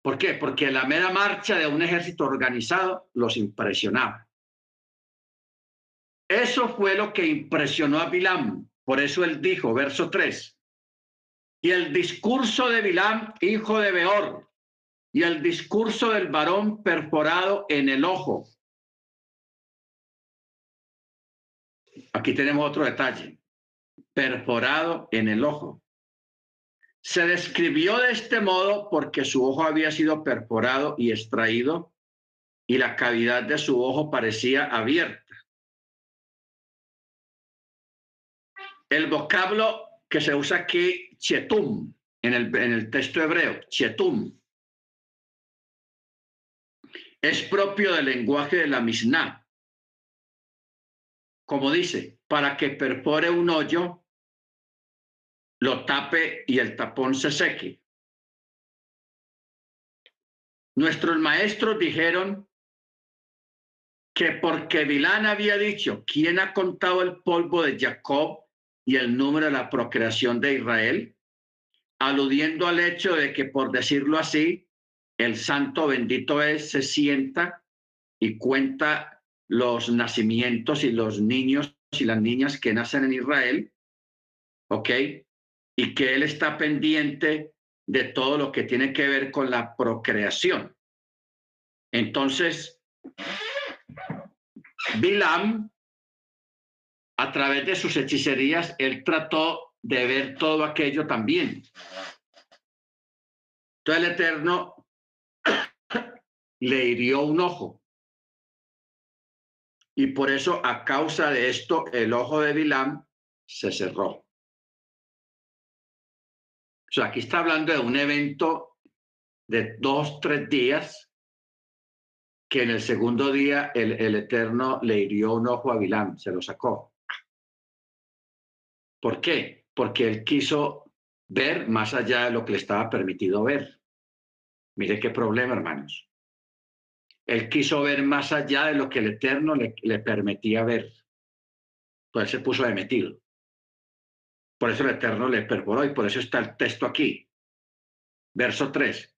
¿Por qué? Porque la mera marcha de un ejército organizado los impresionaba. Eso fue lo que impresionó a Bilam. Por eso él dijo, verso 3, y el discurso de Bilam, hijo de Beor, y el discurso del varón perforado en el ojo. Aquí tenemos otro detalle, perforado en el ojo. Se describió de este modo porque su ojo había sido perforado y extraído y la cavidad de su ojo parecía abierta. El vocablo que se usa aquí, chetum, en el, en el texto hebreo, chetum, es propio del lenguaje de la Mishnah. Como dice, para que perfore un hoyo lo tape y el tapón se seque. Nuestros maestros dijeron que porque Vilán había dicho, ¿quién ha contado el polvo de Jacob y el número de la procreación de Israel? Aludiendo al hecho de que, por decirlo así, el santo bendito es, se sienta y cuenta los nacimientos y los niños y las niñas que nacen en Israel, ¿ok? y que él está pendiente de todo lo que tiene que ver con la procreación. Entonces, Bilam, a través de sus hechicerías, él trató de ver todo aquello también. Entonces el Eterno le hirió un ojo. Y por eso, a causa de esto, el ojo de Bilam se cerró. O sea, aquí está hablando de un evento de dos, tres días, que en el segundo día el, el Eterno le hirió un ojo a Bilam, se lo sacó. ¿Por qué? Porque él quiso ver más allá de lo que le estaba permitido ver. Mire qué problema, hermanos. Él quiso ver más allá de lo que el Eterno le, permitía ver. Pues se puso de metido. Por eso el Eterno le perforó y por eso está el texto aquí. Verso 3.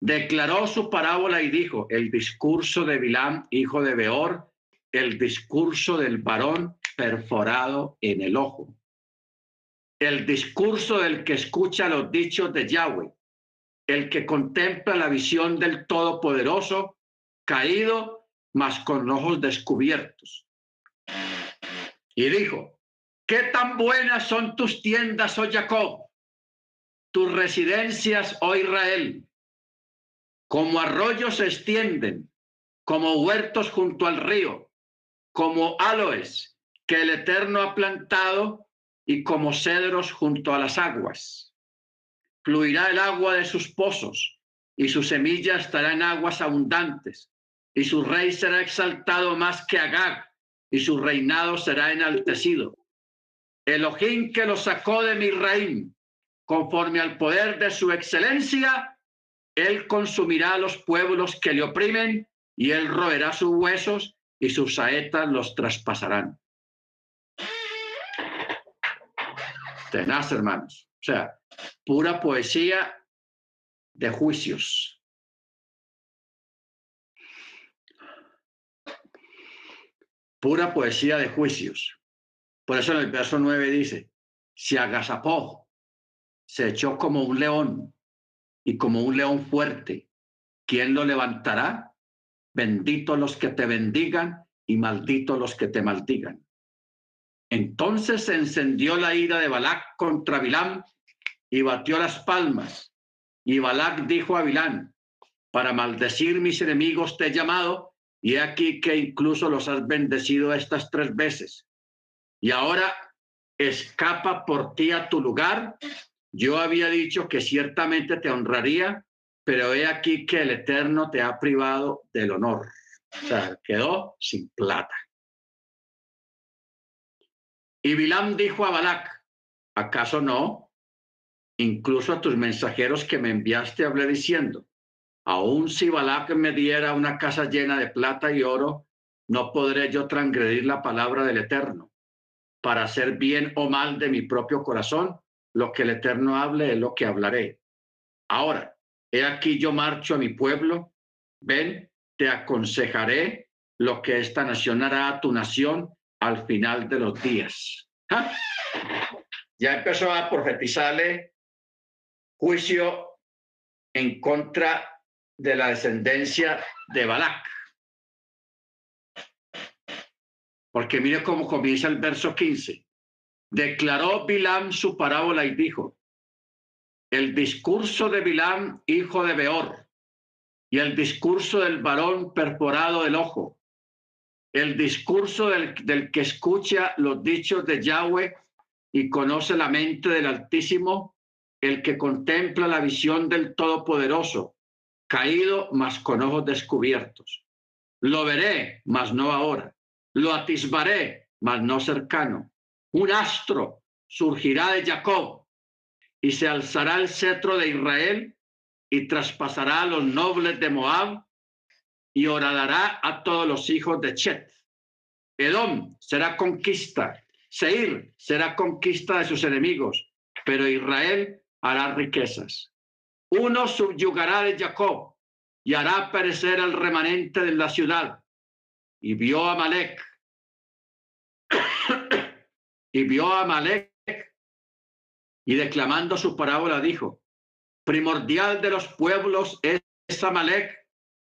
Declaró su parábola y dijo, el discurso de Bilam, hijo de Beor, el discurso del varón perforado en el ojo. El discurso del que escucha los dichos de Yahweh, el que contempla la visión del Todopoderoso, caído, mas con ojos descubiertos. Y dijo, ¿Qué tan buenas son tus tiendas, oh Jacob? Tus residencias, oh Israel. Como arroyos se extienden, como huertos junto al río, como aloes que el Eterno ha plantado y como cedros junto a las aguas. Fluirá el agua de sus pozos y su semilla estará en aguas abundantes y su rey será exaltado más que Agag y su reinado será enaltecido Elohim que lo sacó de mi reino, conforme al poder de su excelencia, él consumirá a los pueblos que le oprimen y él roerá sus huesos y sus saetas los traspasarán. Tenaz, hermanos. O sea, pura poesía de juicios. pura poesía de juicios. Por eso en el verso 9 dice, se agazapó, se echó como un león y como un león fuerte. ¿Quién lo levantará? Bendito los que te bendigan y maldito los que te maldigan. Entonces se encendió la ira de Balac contra Bilam y batió las palmas. Y Balac dijo a Bilán, para maldecir mis enemigos te he llamado, y he aquí que incluso los has bendecido estas tres veces. Y ahora escapa por ti a tu lugar. Yo había dicho que ciertamente te honraría, pero he aquí que el Eterno te ha privado del honor. O sea, quedó sin plata. Y Bilam dijo a Balac, ¿acaso no? Incluso a tus mensajeros que me enviaste hablé diciendo, aun si Balac me diera una casa llena de plata y oro, no podré yo transgredir la palabra del Eterno. Para hacer bien o mal de mi propio corazón, lo que el Eterno hable es lo que hablaré. Ahora, he aquí yo marcho a mi pueblo, ven, te aconsejaré lo que esta nación hará a tu nación al final de los días. Ya empezó a profetizarle juicio en contra de la descendencia de Balac. Porque mire cómo comienza el verso 15. Declaró Bilam su parábola y dijo, el discurso de Bilam, hijo de Beor, y el discurso del varón perforado del ojo, el discurso del, del que escucha los dichos de Yahweh y conoce la mente del Altísimo, el que contempla la visión del Todopoderoso, caído, mas con ojos descubiertos. Lo veré, mas no ahora. Lo atisbaré, mas no cercano. Un astro surgirá de Jacob y se alzará el cetro de Israel y traspasará a los nobles de Moab y horadará a todos los hijos de Chet. Edom será conquista, Seir será conquista de sus enemigos, pero Israel hará riquezas. Uno subyugará de Jacob y hará perecer al remanente de la ciudad. Y vio a Malek. y vio a Malek y declamando su parábola dijo, primordial de los pueblos es Amalek,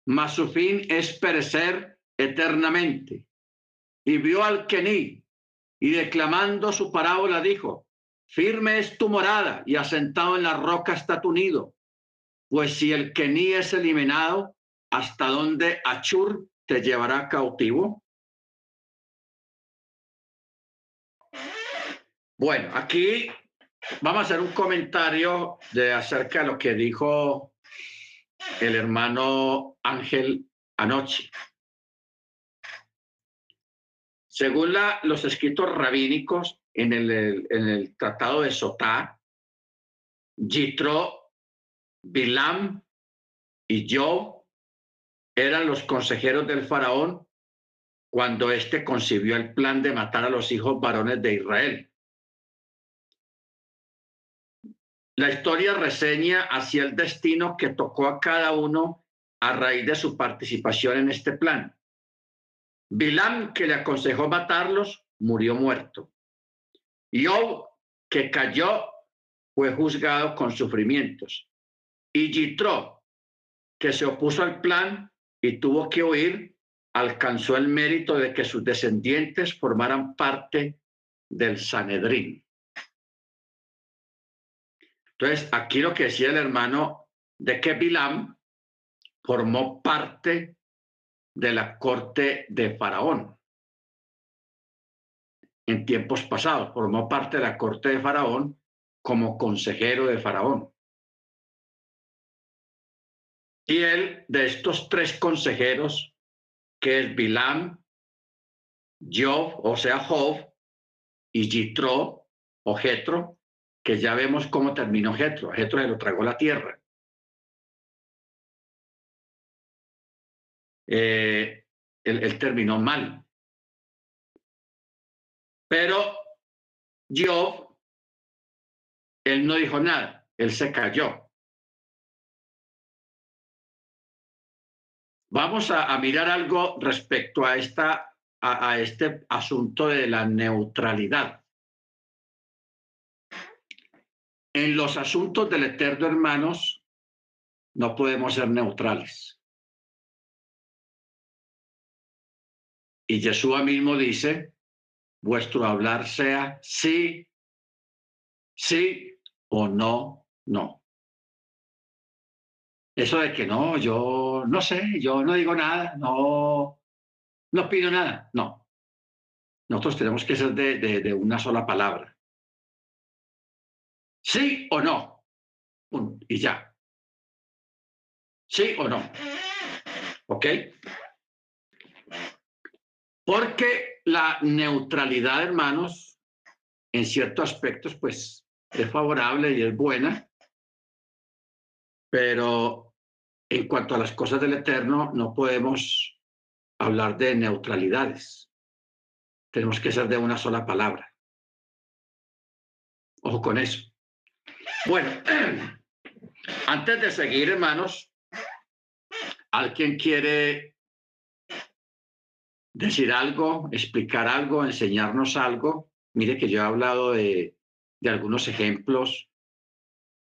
mas su fin es perecer eternamente. Y vio al Kení, y declamando su parábola dijo, firme es tu morada y asentado en la roca está tu nido. Pues si el Kení es eliminado, ¿hasta dónde Achur te llevará cautivo? Bueno, aquí Vamos a hacer un comentario de acerca de lo que dijo el hermano Ángel anoche. Según los escritos rabínicos en el, Tratado de Sotá, Jitro, Bilam y Job eran los consejeros del faraón cuando éste concibió el plan de matar a los hijos varones de Israel. La historia reseña hacia el destino que tocó a cada uno a raíz de su participación en este plan. Bilán, que le aconsejó matarlos, murió muerto. Job, que cayó, fue juzgado con sufrimientos. Y Yitro, que se opuso al plan y tuvo que huir, alcanzó el mérito de que sus descendientes formaran parte del Sanedrín. Entonces, aquí lo que decía el hermano de que Bilam formó parte de la corte de Faraón. En tiempos pasados, formó parte de la corte de Faraón como consejero de Faraón. Y él, de estos tres consejeros, que es Bilam, Job, o sea, Job, y Jitro, o Jetro, que ya vemos cómo terminó Jetro. Jetro se lo tragó la tierra. Eh, él, terminó mal. Pero Job, él no dijo nada, él se cayó. Vamos a, mirar algo respecto a esta a, a este asunto de la neutralidad. En los asuntos del eterno, hermanos, no podemos ser neutrales. Y Yeshua mismo dice, vuestro hablar sea sí, sí o no, no. Eso de que no, yo no sé, yo no digo nada, no, no pido nada, no. Nosotros tenemos que ser de, de, de una sola palabra. Sí o no. Y ya. Sí o no. ¿Ok? Porque la neutralidad, hermanos, en ciertos aspectos, pues es favorable y es buena, pero en cuanto a las cosas del Eterno, no podemos hablar de neutralidades. Tenemos que ser de una sola palabra. Ojo con eso. Bueno, antes de seguir, hermanos, ¿alguien quiere decir algo, explicar algo, enseñarnos algo. Mire que yo he hablado de, de algunos ejemplos,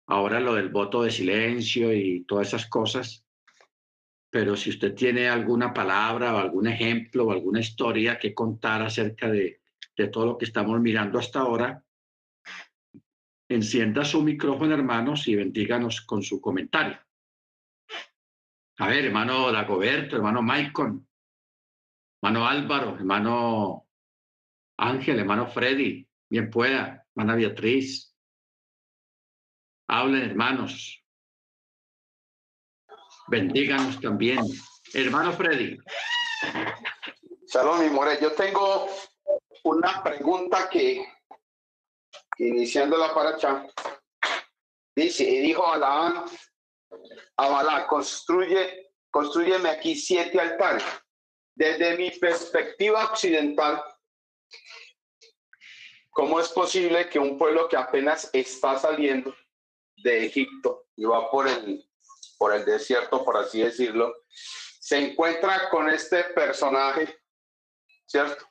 ahora lo del voto de silencio y todas esas cosas, pero si usted tiene alguna palabra o algún ejemplo o alguna historia que contar acerca de, de todo lo que estamos mirando hasta ahora, encienda su micrófono, hermanos, y bendíganos con su comentario. A ver, hermano Dagoberto, hermano Maicon, hermano Álvaro, hermano Ángel, hermano Freddy, bien pueda, hermana Beatriz. Hablen, hermanos. Bendíganos también. Hermano Freddy. Salón y More, yo tengo una pregunta que, iniciando la paracha, dice, y dijo a Balá, construye, aquí siete altares desde mi perspectiva occidental, ¿cómo es posible que un pueblo que apenas está saliendo de Egipto y va por el, por el desierto, por así decirlo, se encuentra con este personaje, ¿cierto?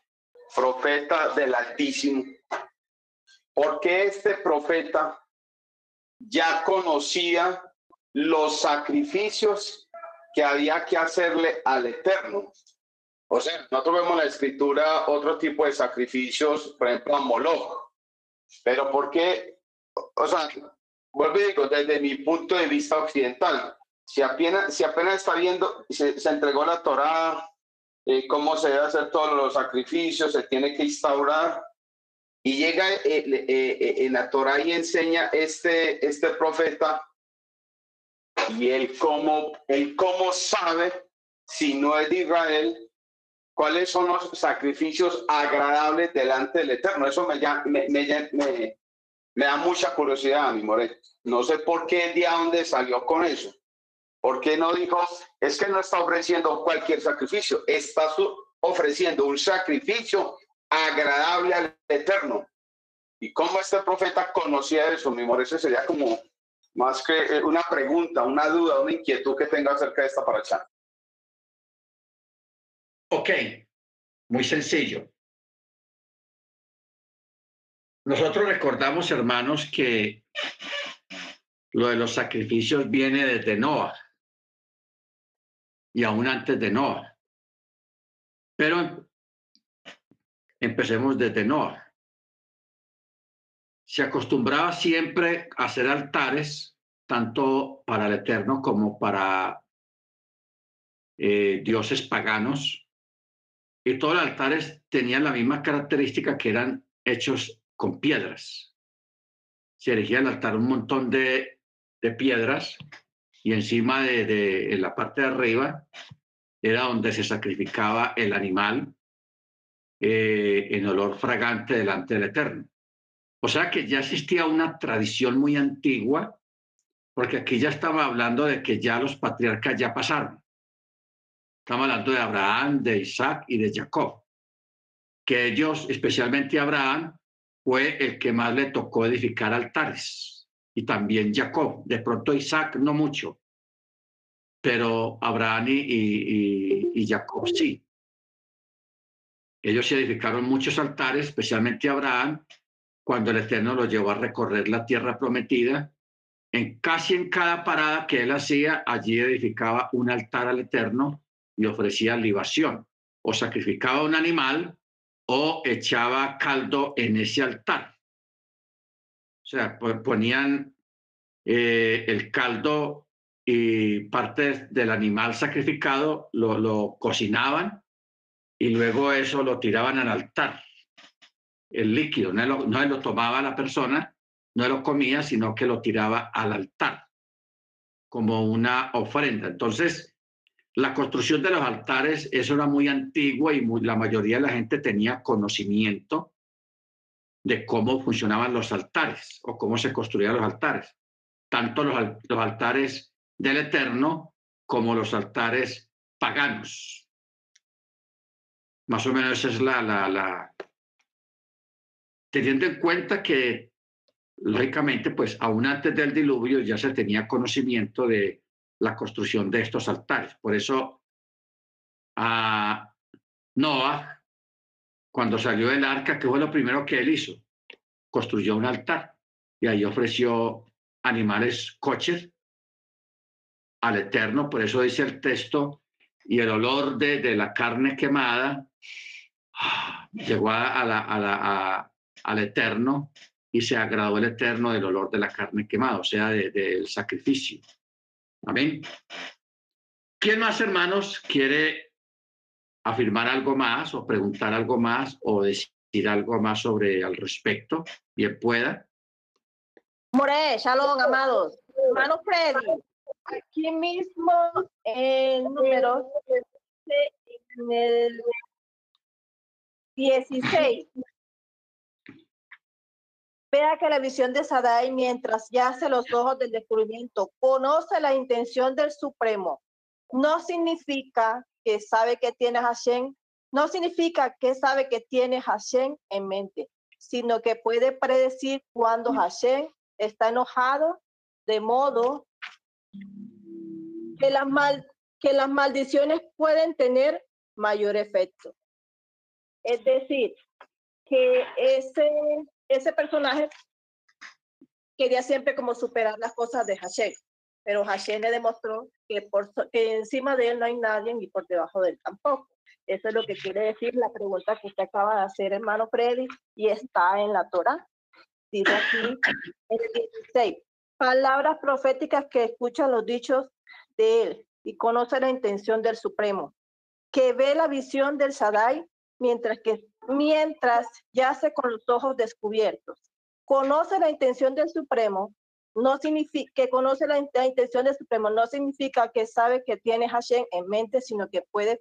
Profeta del Altísimo. Porque este profeta ya conocía los sacrificios que había que hacerle al Eterno. O sea, nosotros vemos la escritura otro tipo de sacrificios, por ejemplo, a Moloch. Pero ¿por qué? O sea, vuelvo desde mi punto de vista occidental, si apenas, si apenas está viendo, se, entregó la Torá, eh, cómo se debe hacer todos los sacrificios, se tiene que instaurar, y llega eh, eh, eh en la Torá y enseña este, este profeta, y él cómo, él cómo sabe si no es Israel, cuáles son los sacrificios agradables delante del Eterno. Eso me, me, me, me da mucha curiosidad a mi More. No sé por qué de dónde salió con eso. ¿Por qué no dijo, es que no está ofreciendo cualquier sacrificio, está ofreciendo un sacrificio agradable al Eterno? ¿Y cómo este profeta conocía eso, mi More? Ese sería como más que eh, una pregunta, una duda, una inquietud que tenga acerca de esta paracha. Ok, muy sencillo. Nosotros recordamos, hermanos, que lo de los sacrificios viene desde Noah y aún antes de Noah. Pero empecemos desde Noah. Se acostumbraba siempre a hacer altares, tanto para el Eterno como para eh, dioses paganos, y todos los altares tenían la misma característica que eran hechos con piedras. Se erigía el altar un montón de, de piedras y encima de, de, en la parte de arriba era donde se sacrificaba el animal eh, en olor fragante delante del Eterno. O sea que ya existía una tradición muy antigua, porque aquí ya estaba hablando de que ya los patriarcas ya pasaron. Estamos hablando de Abraham, de Isaac y de Jacob, que ellos, especialmente Abraham, fue el que más le tocó edificar altares, y también Jacob. De pronto Isaac no mucho, pero Abraham y, Jacob sí. ellos edificaron muchos altares, especialmente Abraham, cuando el Eterno lo llevó a recorrer la tierra prometida. En casi en cada parada que él hacía, allí edificaba un altar al Eterno y ofrecía libación, o sacrificaba un animal o echaba caldo en ese altar. O sea, ponían eh, el caldo y parte del animal sacrificado, lo, lo cocinaban y luego eso lo tiraban al altar. El líquido, no lo, no lo tomaba la persona, no lo comía, sino que lo tiraba al altar como una ofrenda. Entonces, la construcción de los altares, eso era muy antigua y la mayoría de la gente tenía conocimiento de cómo funcionaban los altares o cómo se construían los altares. Tanto los, los altares del Eterno como los altares paganos. Más o menos esa es la, la, la... Teniendo en cuenta que, lógicamente, pues aún antes del diluvio ya se tenía conocimiento de la construcción de estos altares. Por eso a Noah, cuando salió del arca, ¿qué fue lo primero que él hizo? Construyó un altar y ahí ofreció animales coches al Eterno. Por eso dice el texto, y el olor de, de la carne quemada llegó a la, a al Eterno y se agradó el Eterno del olor de la carne quemada, o sea, del sacrificio. Amén. ¿Quién más, hermanos, quiere afirmar algo más o preguntar algo más o decir algo más sobre al respecto? Bien pueda. More, shalom, amados. Hermano Freddy, aquí mismo en números, en el 16. Vea que la visión de Sadai, mientras yace los ojos del descubrimiento, conoce la intención del Supremo. No significa que sabe que tiene Hashem, no significa que sabe que tiene Hashem en mente, sino que puede predecir cuando Hashem está enojado, de modo que las, mal, que las maldiciones pueden tener mayor efecto. Es decir, que ese, ese personaje quería siempre como superar las cosas de Hashem, pero Hashem le demostró que, por, encima de él no hay nadie y por debajo de él tampoco. Eso es lo que quiere decir la pregunta que usted acaba de hacer, hermano Freddy, y está en la Torah. Dice aquí en el 16, palabras proféticas que escuchan los dichos de él y conoce la intención del Supremo, que ve la visión del Shaddai mientras que mientras yace con los ojos descubiertos. Conoce la intención del Supremo, no significa que conoce la, intención del Supremo, no significa que sabe que tiene Hashem en mente, sino que puede,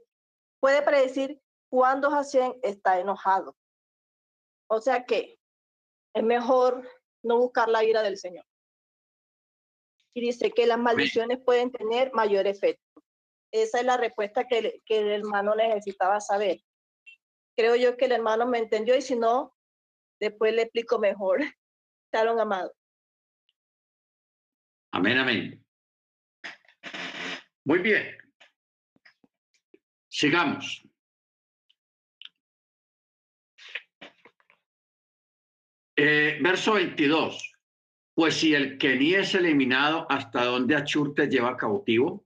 puede predecir cuándo Hashem está enojado. O sea que es mejor no buscar la ira del Señor. Y dice que las maldiciones pueden tener mayor efecto. Esa es la respuesta que, que el hermano necesitaba saber creo yo que el hermano me entendió y si no, después le explico mejor. Shalom, amado. Amén, amén. Muy bien. Sigamos. Eh, verso 22. Pues si el que ni es eliminado, ¿hasta donde Achur te lleva cautivo?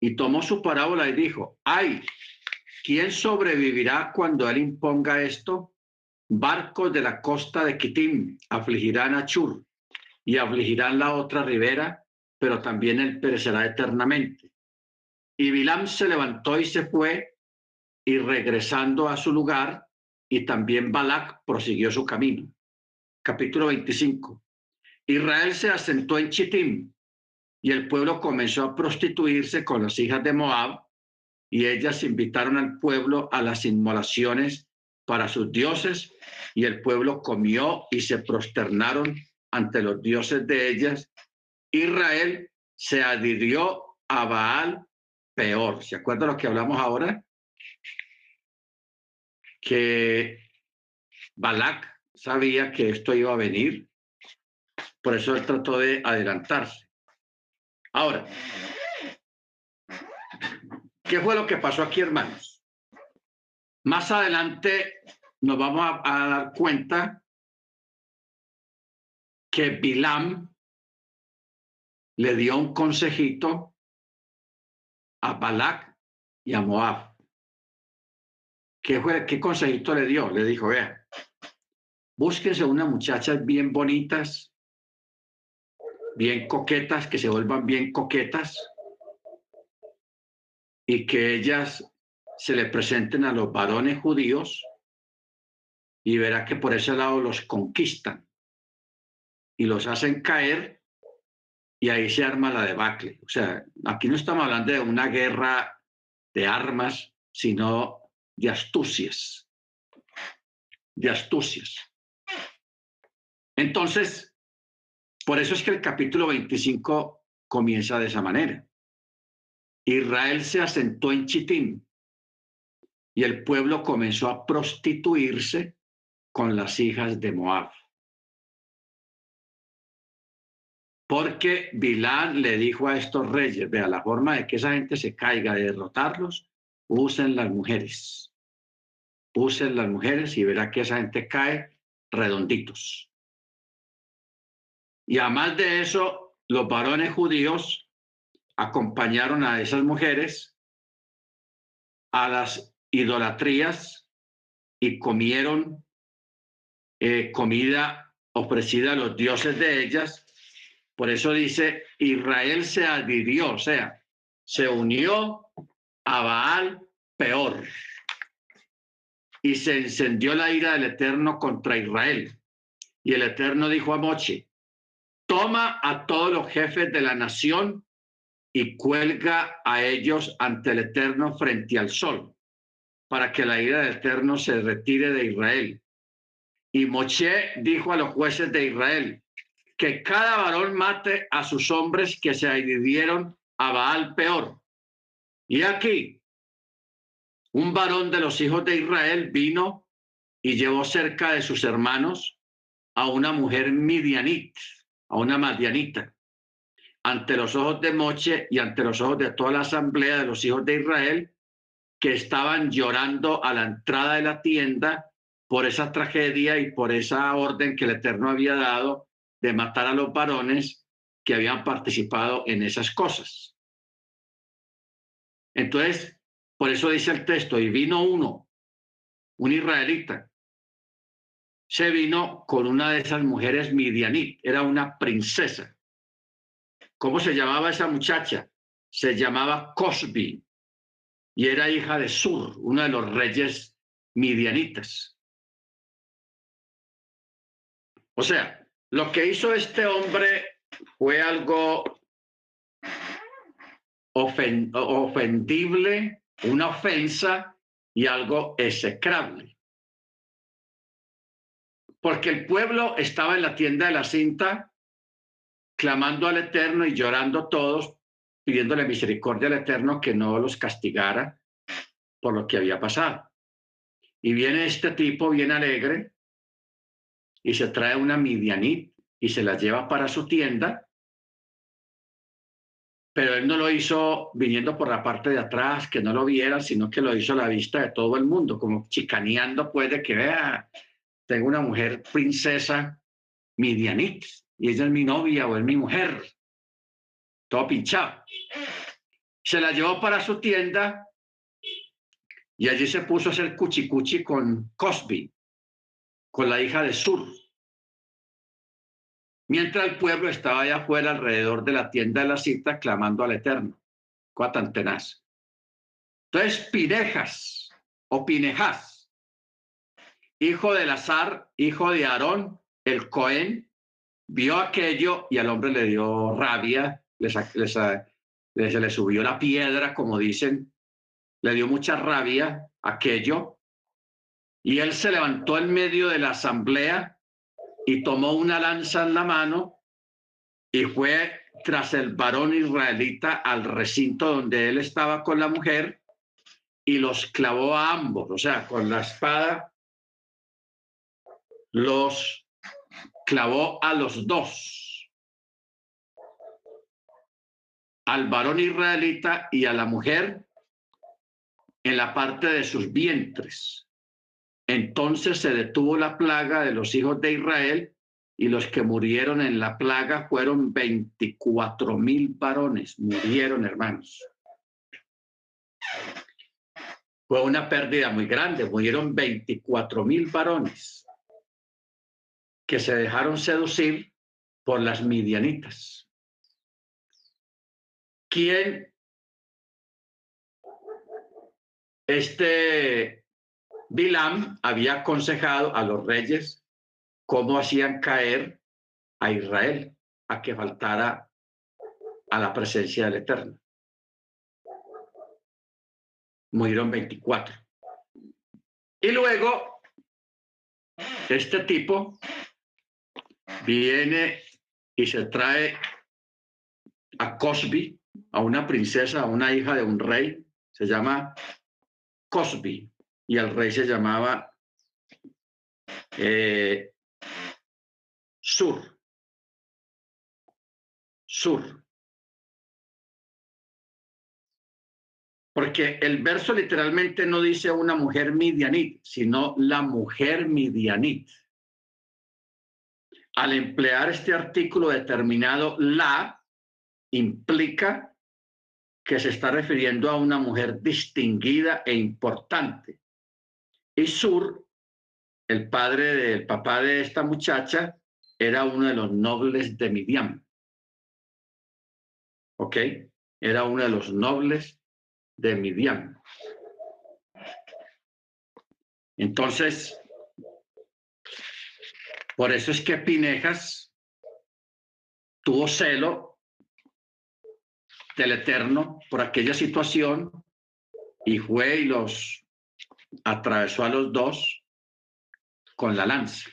Y tomó su parábola y dijo, ay, ¿Quién sobrevivirá cuando él imponga esto? Barcos de la costa de Kitim afligirán a Chur y afligirán la otra ribera, pero también él perecerá eternamente. Y Bilam se levantó y se fue, y regresando a su lugar, y también Balak prosiguió su camino. Capítulo 25. Israel se asentó en Chitim, y el pueblo comenzó a prostituirse con las hijas de Moab, y ellas invitaron al pueblo a las inmolaciones para sus dioses y el pueblo comió y se prosternaron ante los dioses de ellas. Israel se adhirió a Baal peor. ¿Se acuerdan lo que hablamos ahora? Que Balak sabía que esto iba a venir, por eso él trató de adelantarse. Ahora, ¿Qué fue lo que pasó aquí, hermanos? Más adelante nos vamos a, dar cuenta que Bilam le dio un consejito a Balak y a Moab. ¿Qué, fue, ¿Qué consejito le dio? Le dijo, vea, búsquense unas muchachas bien bonitas, bien coquetas, que se vuelvan bien coquetas y que ellas se le presenten a los varones judíos y verá que por ese lado los conquistan y los hacen caer y ahí se arma la debacle. O sea, aquí no estamos hablando de una guerra de armas, sino de astucias, de astucias. Entonces, por eso es que el capítulo 25 comienza de esa manera. Israel se asentó en Chitín y el pueblo comenzó a prostituirse con las hijas de Moab. Porque Bilán le dijo a estos reyes, vea, la forma de que esa gente se caiga, de derrotarlos, usen las mujeres. Usen las mujeres y verá que esa gente cae redonditos. Y además de eso, los varones judíos acompañaron a esas mujeres a las idolatrías y comieron eh, comida ofrecida a los dioses de ellas por eso dice, Israel se adhirió, o sea, se unió a Baal peor. Y se encendió la ira del Eterno contra Israel. Y el Eterno dijo a Moche, toma a todos los jefes de la nación y cuelga a ellos ante el Eterno frente al sol, para que la ira del Eterno se retire de Israel. Y Moche dijo a los jueces de Israel, que cada varón mate a sus hombres que se dividieron a Baal peor. Y aquí, un varón de los hijos de Israel vino y llevó cerca de sus hermanos a una mujer midianit, a una madianita, ante los ojos de Moche y ante los ojos de toda la asamblea de los hijos de Israel, que estaban llorando a la entrada de la tienda por esa tragedia y por esa orden que el Eterno había dado de matar a los varones que habían participado en esas cosas. Entonces, por eso dice el texto, y vino uno, un israelita, se vino con una de esas mujeres midianit, era una princesa. ¿Cómo se llamaba esa muchacha? Se llamaba Cosby y era hija de Sur, uno de los reyes midianitas. O sea, lo que hizo este hombre fue algo ofendible, una ofensa y algo execrable. Porque el pueblo estaba en la tienda de la cinta clamando al Eterno y llorando todos, pidiéndole misericordia al Eterno que no los castigara por lo que había pasado. Y viene este tipo bien alegre y se trae una midianit y se la lleva para su tienda, pero él no lo hizo viniendo por la parte de atrás, que no lo viera, sino que lo hizo a la vista de todo el mundo, como chicaneando, puede que vea, tengo una mujer princesa midianit, y ella es mi novia o es mi mujer, todo pinchado. Se la llevó para su tienda y allí se puso a hacer cuchicuchi con Cosby, con la hija de Sur. Mientras el pueblo estaba allá afuera alrededor de la tienda de la cita clamando al Eterno. Cosa tenaz. Entonces, Pinejas o Pinejas, hijo de Lazar, hijo de Aarón, el Cohen, vio aquello y al hombre le dio rabia, le, se le subió la piedra, como dicen, le dio mucha rabia aquello. Y él se levantó en medio de la asamblea y tomó una lanza en la mano y fue tras el varón israelita al recinto donde él estaba con la mujer y los clavó a ambos, o sea, con la espada los clavó a los dos, al varón israelita y a la mujer, en la parte de sus vientres. Entonces se detuvo la plaga de los hijos de Israel y los que murieron en la plaga fueron 24 mil varones, murieron hermanos. Fue una pérdida muy grande, murieron 24 mil varones que se dejaron seducir por las midianitas. ¿Quién? Este Bilam había aconsejado a los reyes cómo hacían caer a Israel a que faltara a la presencia del Eterno. Murieron 24. Y luego, este tipo viene y se trae a Cosby, a una princesa, a una hija de un rey, se llama Cosby, y el rey se llamaba eh, Sur. Sur. Porque el verso literalmente no dice una mujer midianit, sino la mujer midianit al emplear este artículo determinado, la implica que se está refiriendo a una mujer distinguida e importante. Y Sur, el padre del papá de esta muchacha, era uno de los nobles de Midian. ¿Ok? Era uno de los nobles de Midian. Entonces, por eso es que Pinejas tuvo celo del Eterno por aquella situación y fue y los atravesó a los dos con la lanza.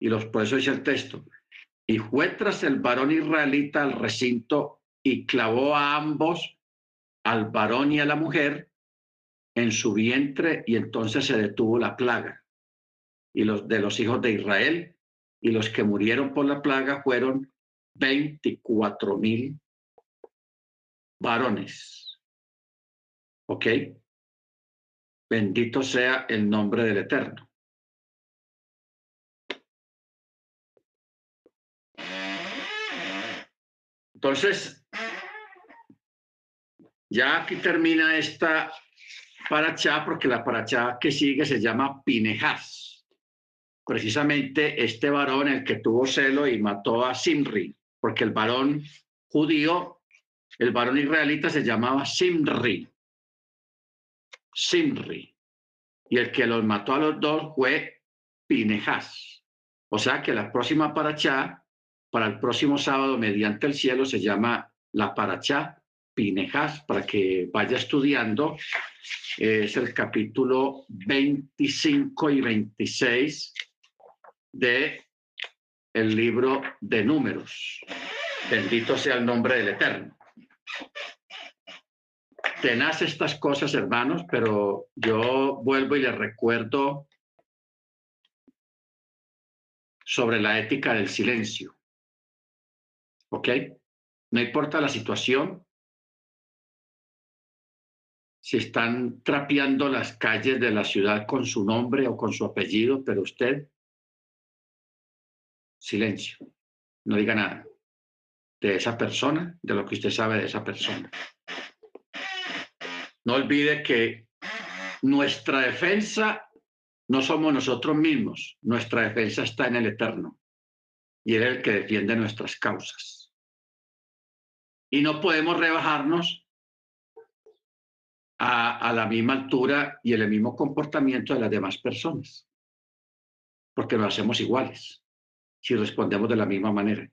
Y los, por eso dice el texto, y fue tras el varón israelita al recinto y clavó a ambos, al varón y a la mujer, en su vientre y entonces se detuvo la plaga y los de los hijos de Israel, y los que murieron por la plaga fueron 24 mil varones. ¿Ok? Bendito sea el nombre del Eterno. Entonces, ya aquí termina esta paracha, porque la paracha que sigue se llama Pinejas precisamente este varón, el que tuvo celo y mató a Simri, porque el varón judío, el varón israelita se llamaba Simri. Simri. Y el que los mató a los dos fue Pinejas. O sea que la próxima paracha, para el próximo sábado, mediante el cielo, se llama la paracha Pinejas, para que vaya estudiando. Es el capítulo 25 y 26 de el libro de números. Bendito sea el nombre del Eterno. Tenaz estas cosas, hermanos, pero yo vuelvo y les recuerdo sobre la ética del silencio. ¿Ok? No importa la situación, si están trapeando las calles de la ciudad con su nombre o con su apellido, pero usted silencio, no diga nada de esa persona, de lo que usted sabe de esa persona. No olvide que nuestra defensa no somos nosotros mismos, nuestra defensa está en el Eterno y Él es el que defiende nuestras causas. Y no podemos rebajarnos a, a la misma altura y el mismo comportamiento de las demás personas, porque lo hacemos iguales si respondemos de la misma manera.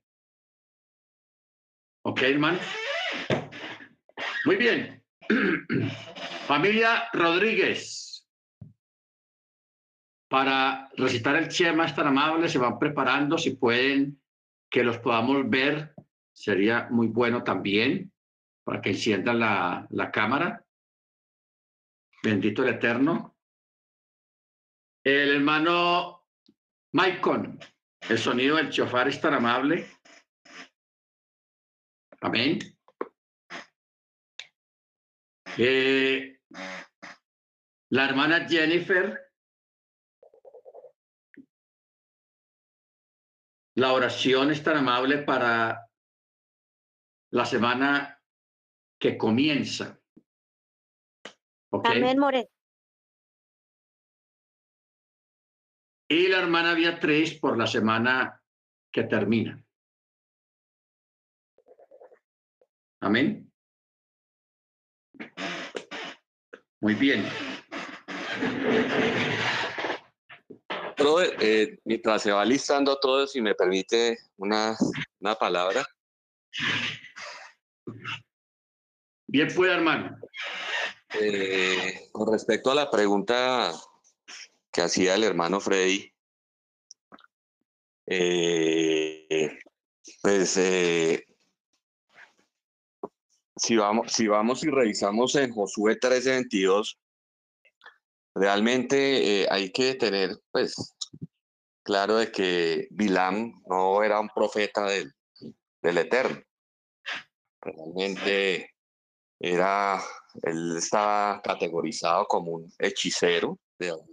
¿Ok, hermano? Muy bien. Familia Rodríguez. Para recitar el Chema es tan amable, se van preparando. Si pueden que los podamos ver, sería muy bueno también para que enciendan la, la cámara. Bendito el Eterno. El hermano Maicon, el sonido del chofar es tan amable. Amén. Eh, La hermana Jennifer, la oración es tan amable para la semana que comienza. Amén, More. Y la hermana Beatriz por la semana que termina. Amén. Muy bien. Brother, eh, mientras se va listando todo, si me permite una, una palabra. Bien pueda, hermano. Eh, con respecto a la pregunta que hacía el hermano Freddy, eh, pues eh, si vamos, si vamos y revisamos en Josué 13:22, realmente eh, hay que tener, pues, claro de que Bilam no era un profeta del, del Eterno. Realmente era, él estaba categorizado como un hechicero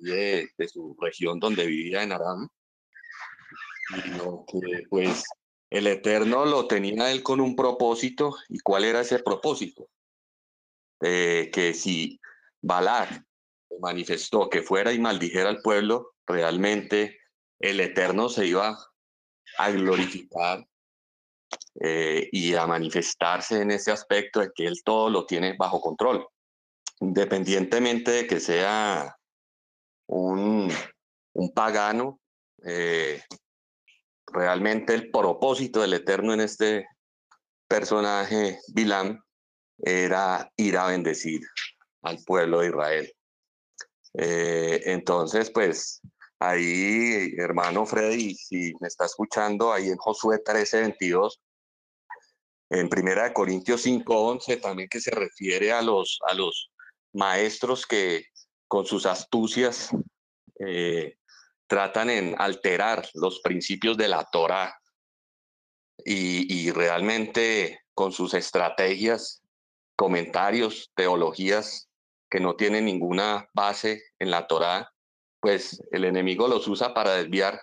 de, su región donde vivía en Aram. Lo que, pues, el Eterno lo tenía él con un propósito. ¿Y cuál era ese propósito? Eh, que si Balak manifestó que fuera y maldijera al pueblo, realmente el Eterno se iba a glorificar eh, y a manifestarse en ese aspecto de que él todo lo tiene bajo control, independientemente de que sea un, un pagano. Eh, realmente el propósito del Eterno en este personaje, Bilam, era ir a bendecir al pueblo de Israel. Eh, entonces, pues ahí, hermano Freddy, si me está escuchando, ahí en Josué 13, 22, en Primera de Corintios 5, 11, también que se refiere a los, a los maestros que con sus astucias eh, tratan en alterar los principios de la Torah y, realmente con sus estrategias, comentarios, teologías que no tienen ninguna base en la Torah, pues el enemigo los usa para desviar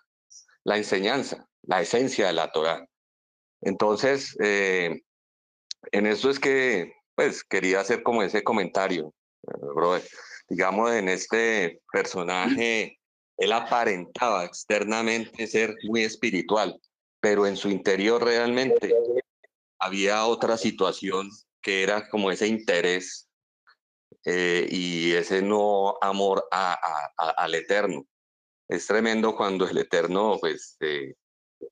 la enseñanza, la esencia de la Torah. Entonces, eh, en eso es que, pues, quería hacer como ese comentario, eh, brother. Digamos, en este personaje él aparentaba externamente ser muy espiritual, pero en su interior realmente había otra situación que era como ese interés eh, y ese no amor a, a, al eterno. Es tremendo cuando el eterno pues, eh,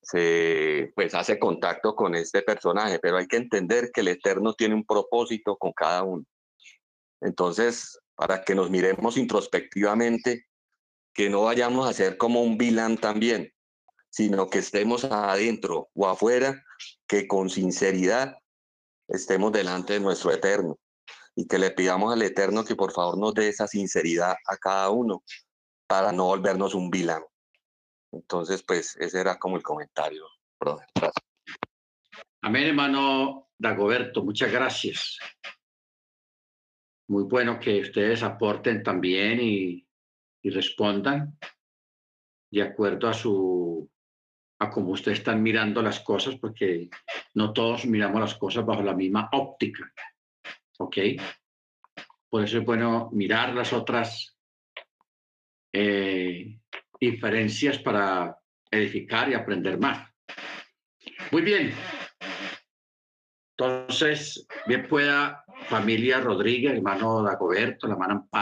se pues, hace contacto con este personaje, pero hay que entender que el eterno tiene un propósito con cada uno. Entonces, para que nos miremos introspectivamente, que no vayamos a ser como un vilán también, sino que estemos adentro o afuera, que con sinceridad estemos delante de nuestro eterno y que le pidamos al eterno que por favor nos dé esa sinceridad a cada uno para no volvernos un vilán. Entonces, pues ese era como el comentario. Amén, hermano Dagoberto, muchas gracias. Muy bueno que ustedes aporten también y y respondan de acuerdo a su a cómo ustedes están mirando las cosas, porque no todos miramos las cosas bajo la misma óptica. ¿Ok? Por eso es bueno mirar las otras eh, diferencias para edificar y aprender más. Muy bien. Entonces, bien pueda familia Rodríguez, hermano Dagoberto, la hermana Amparo.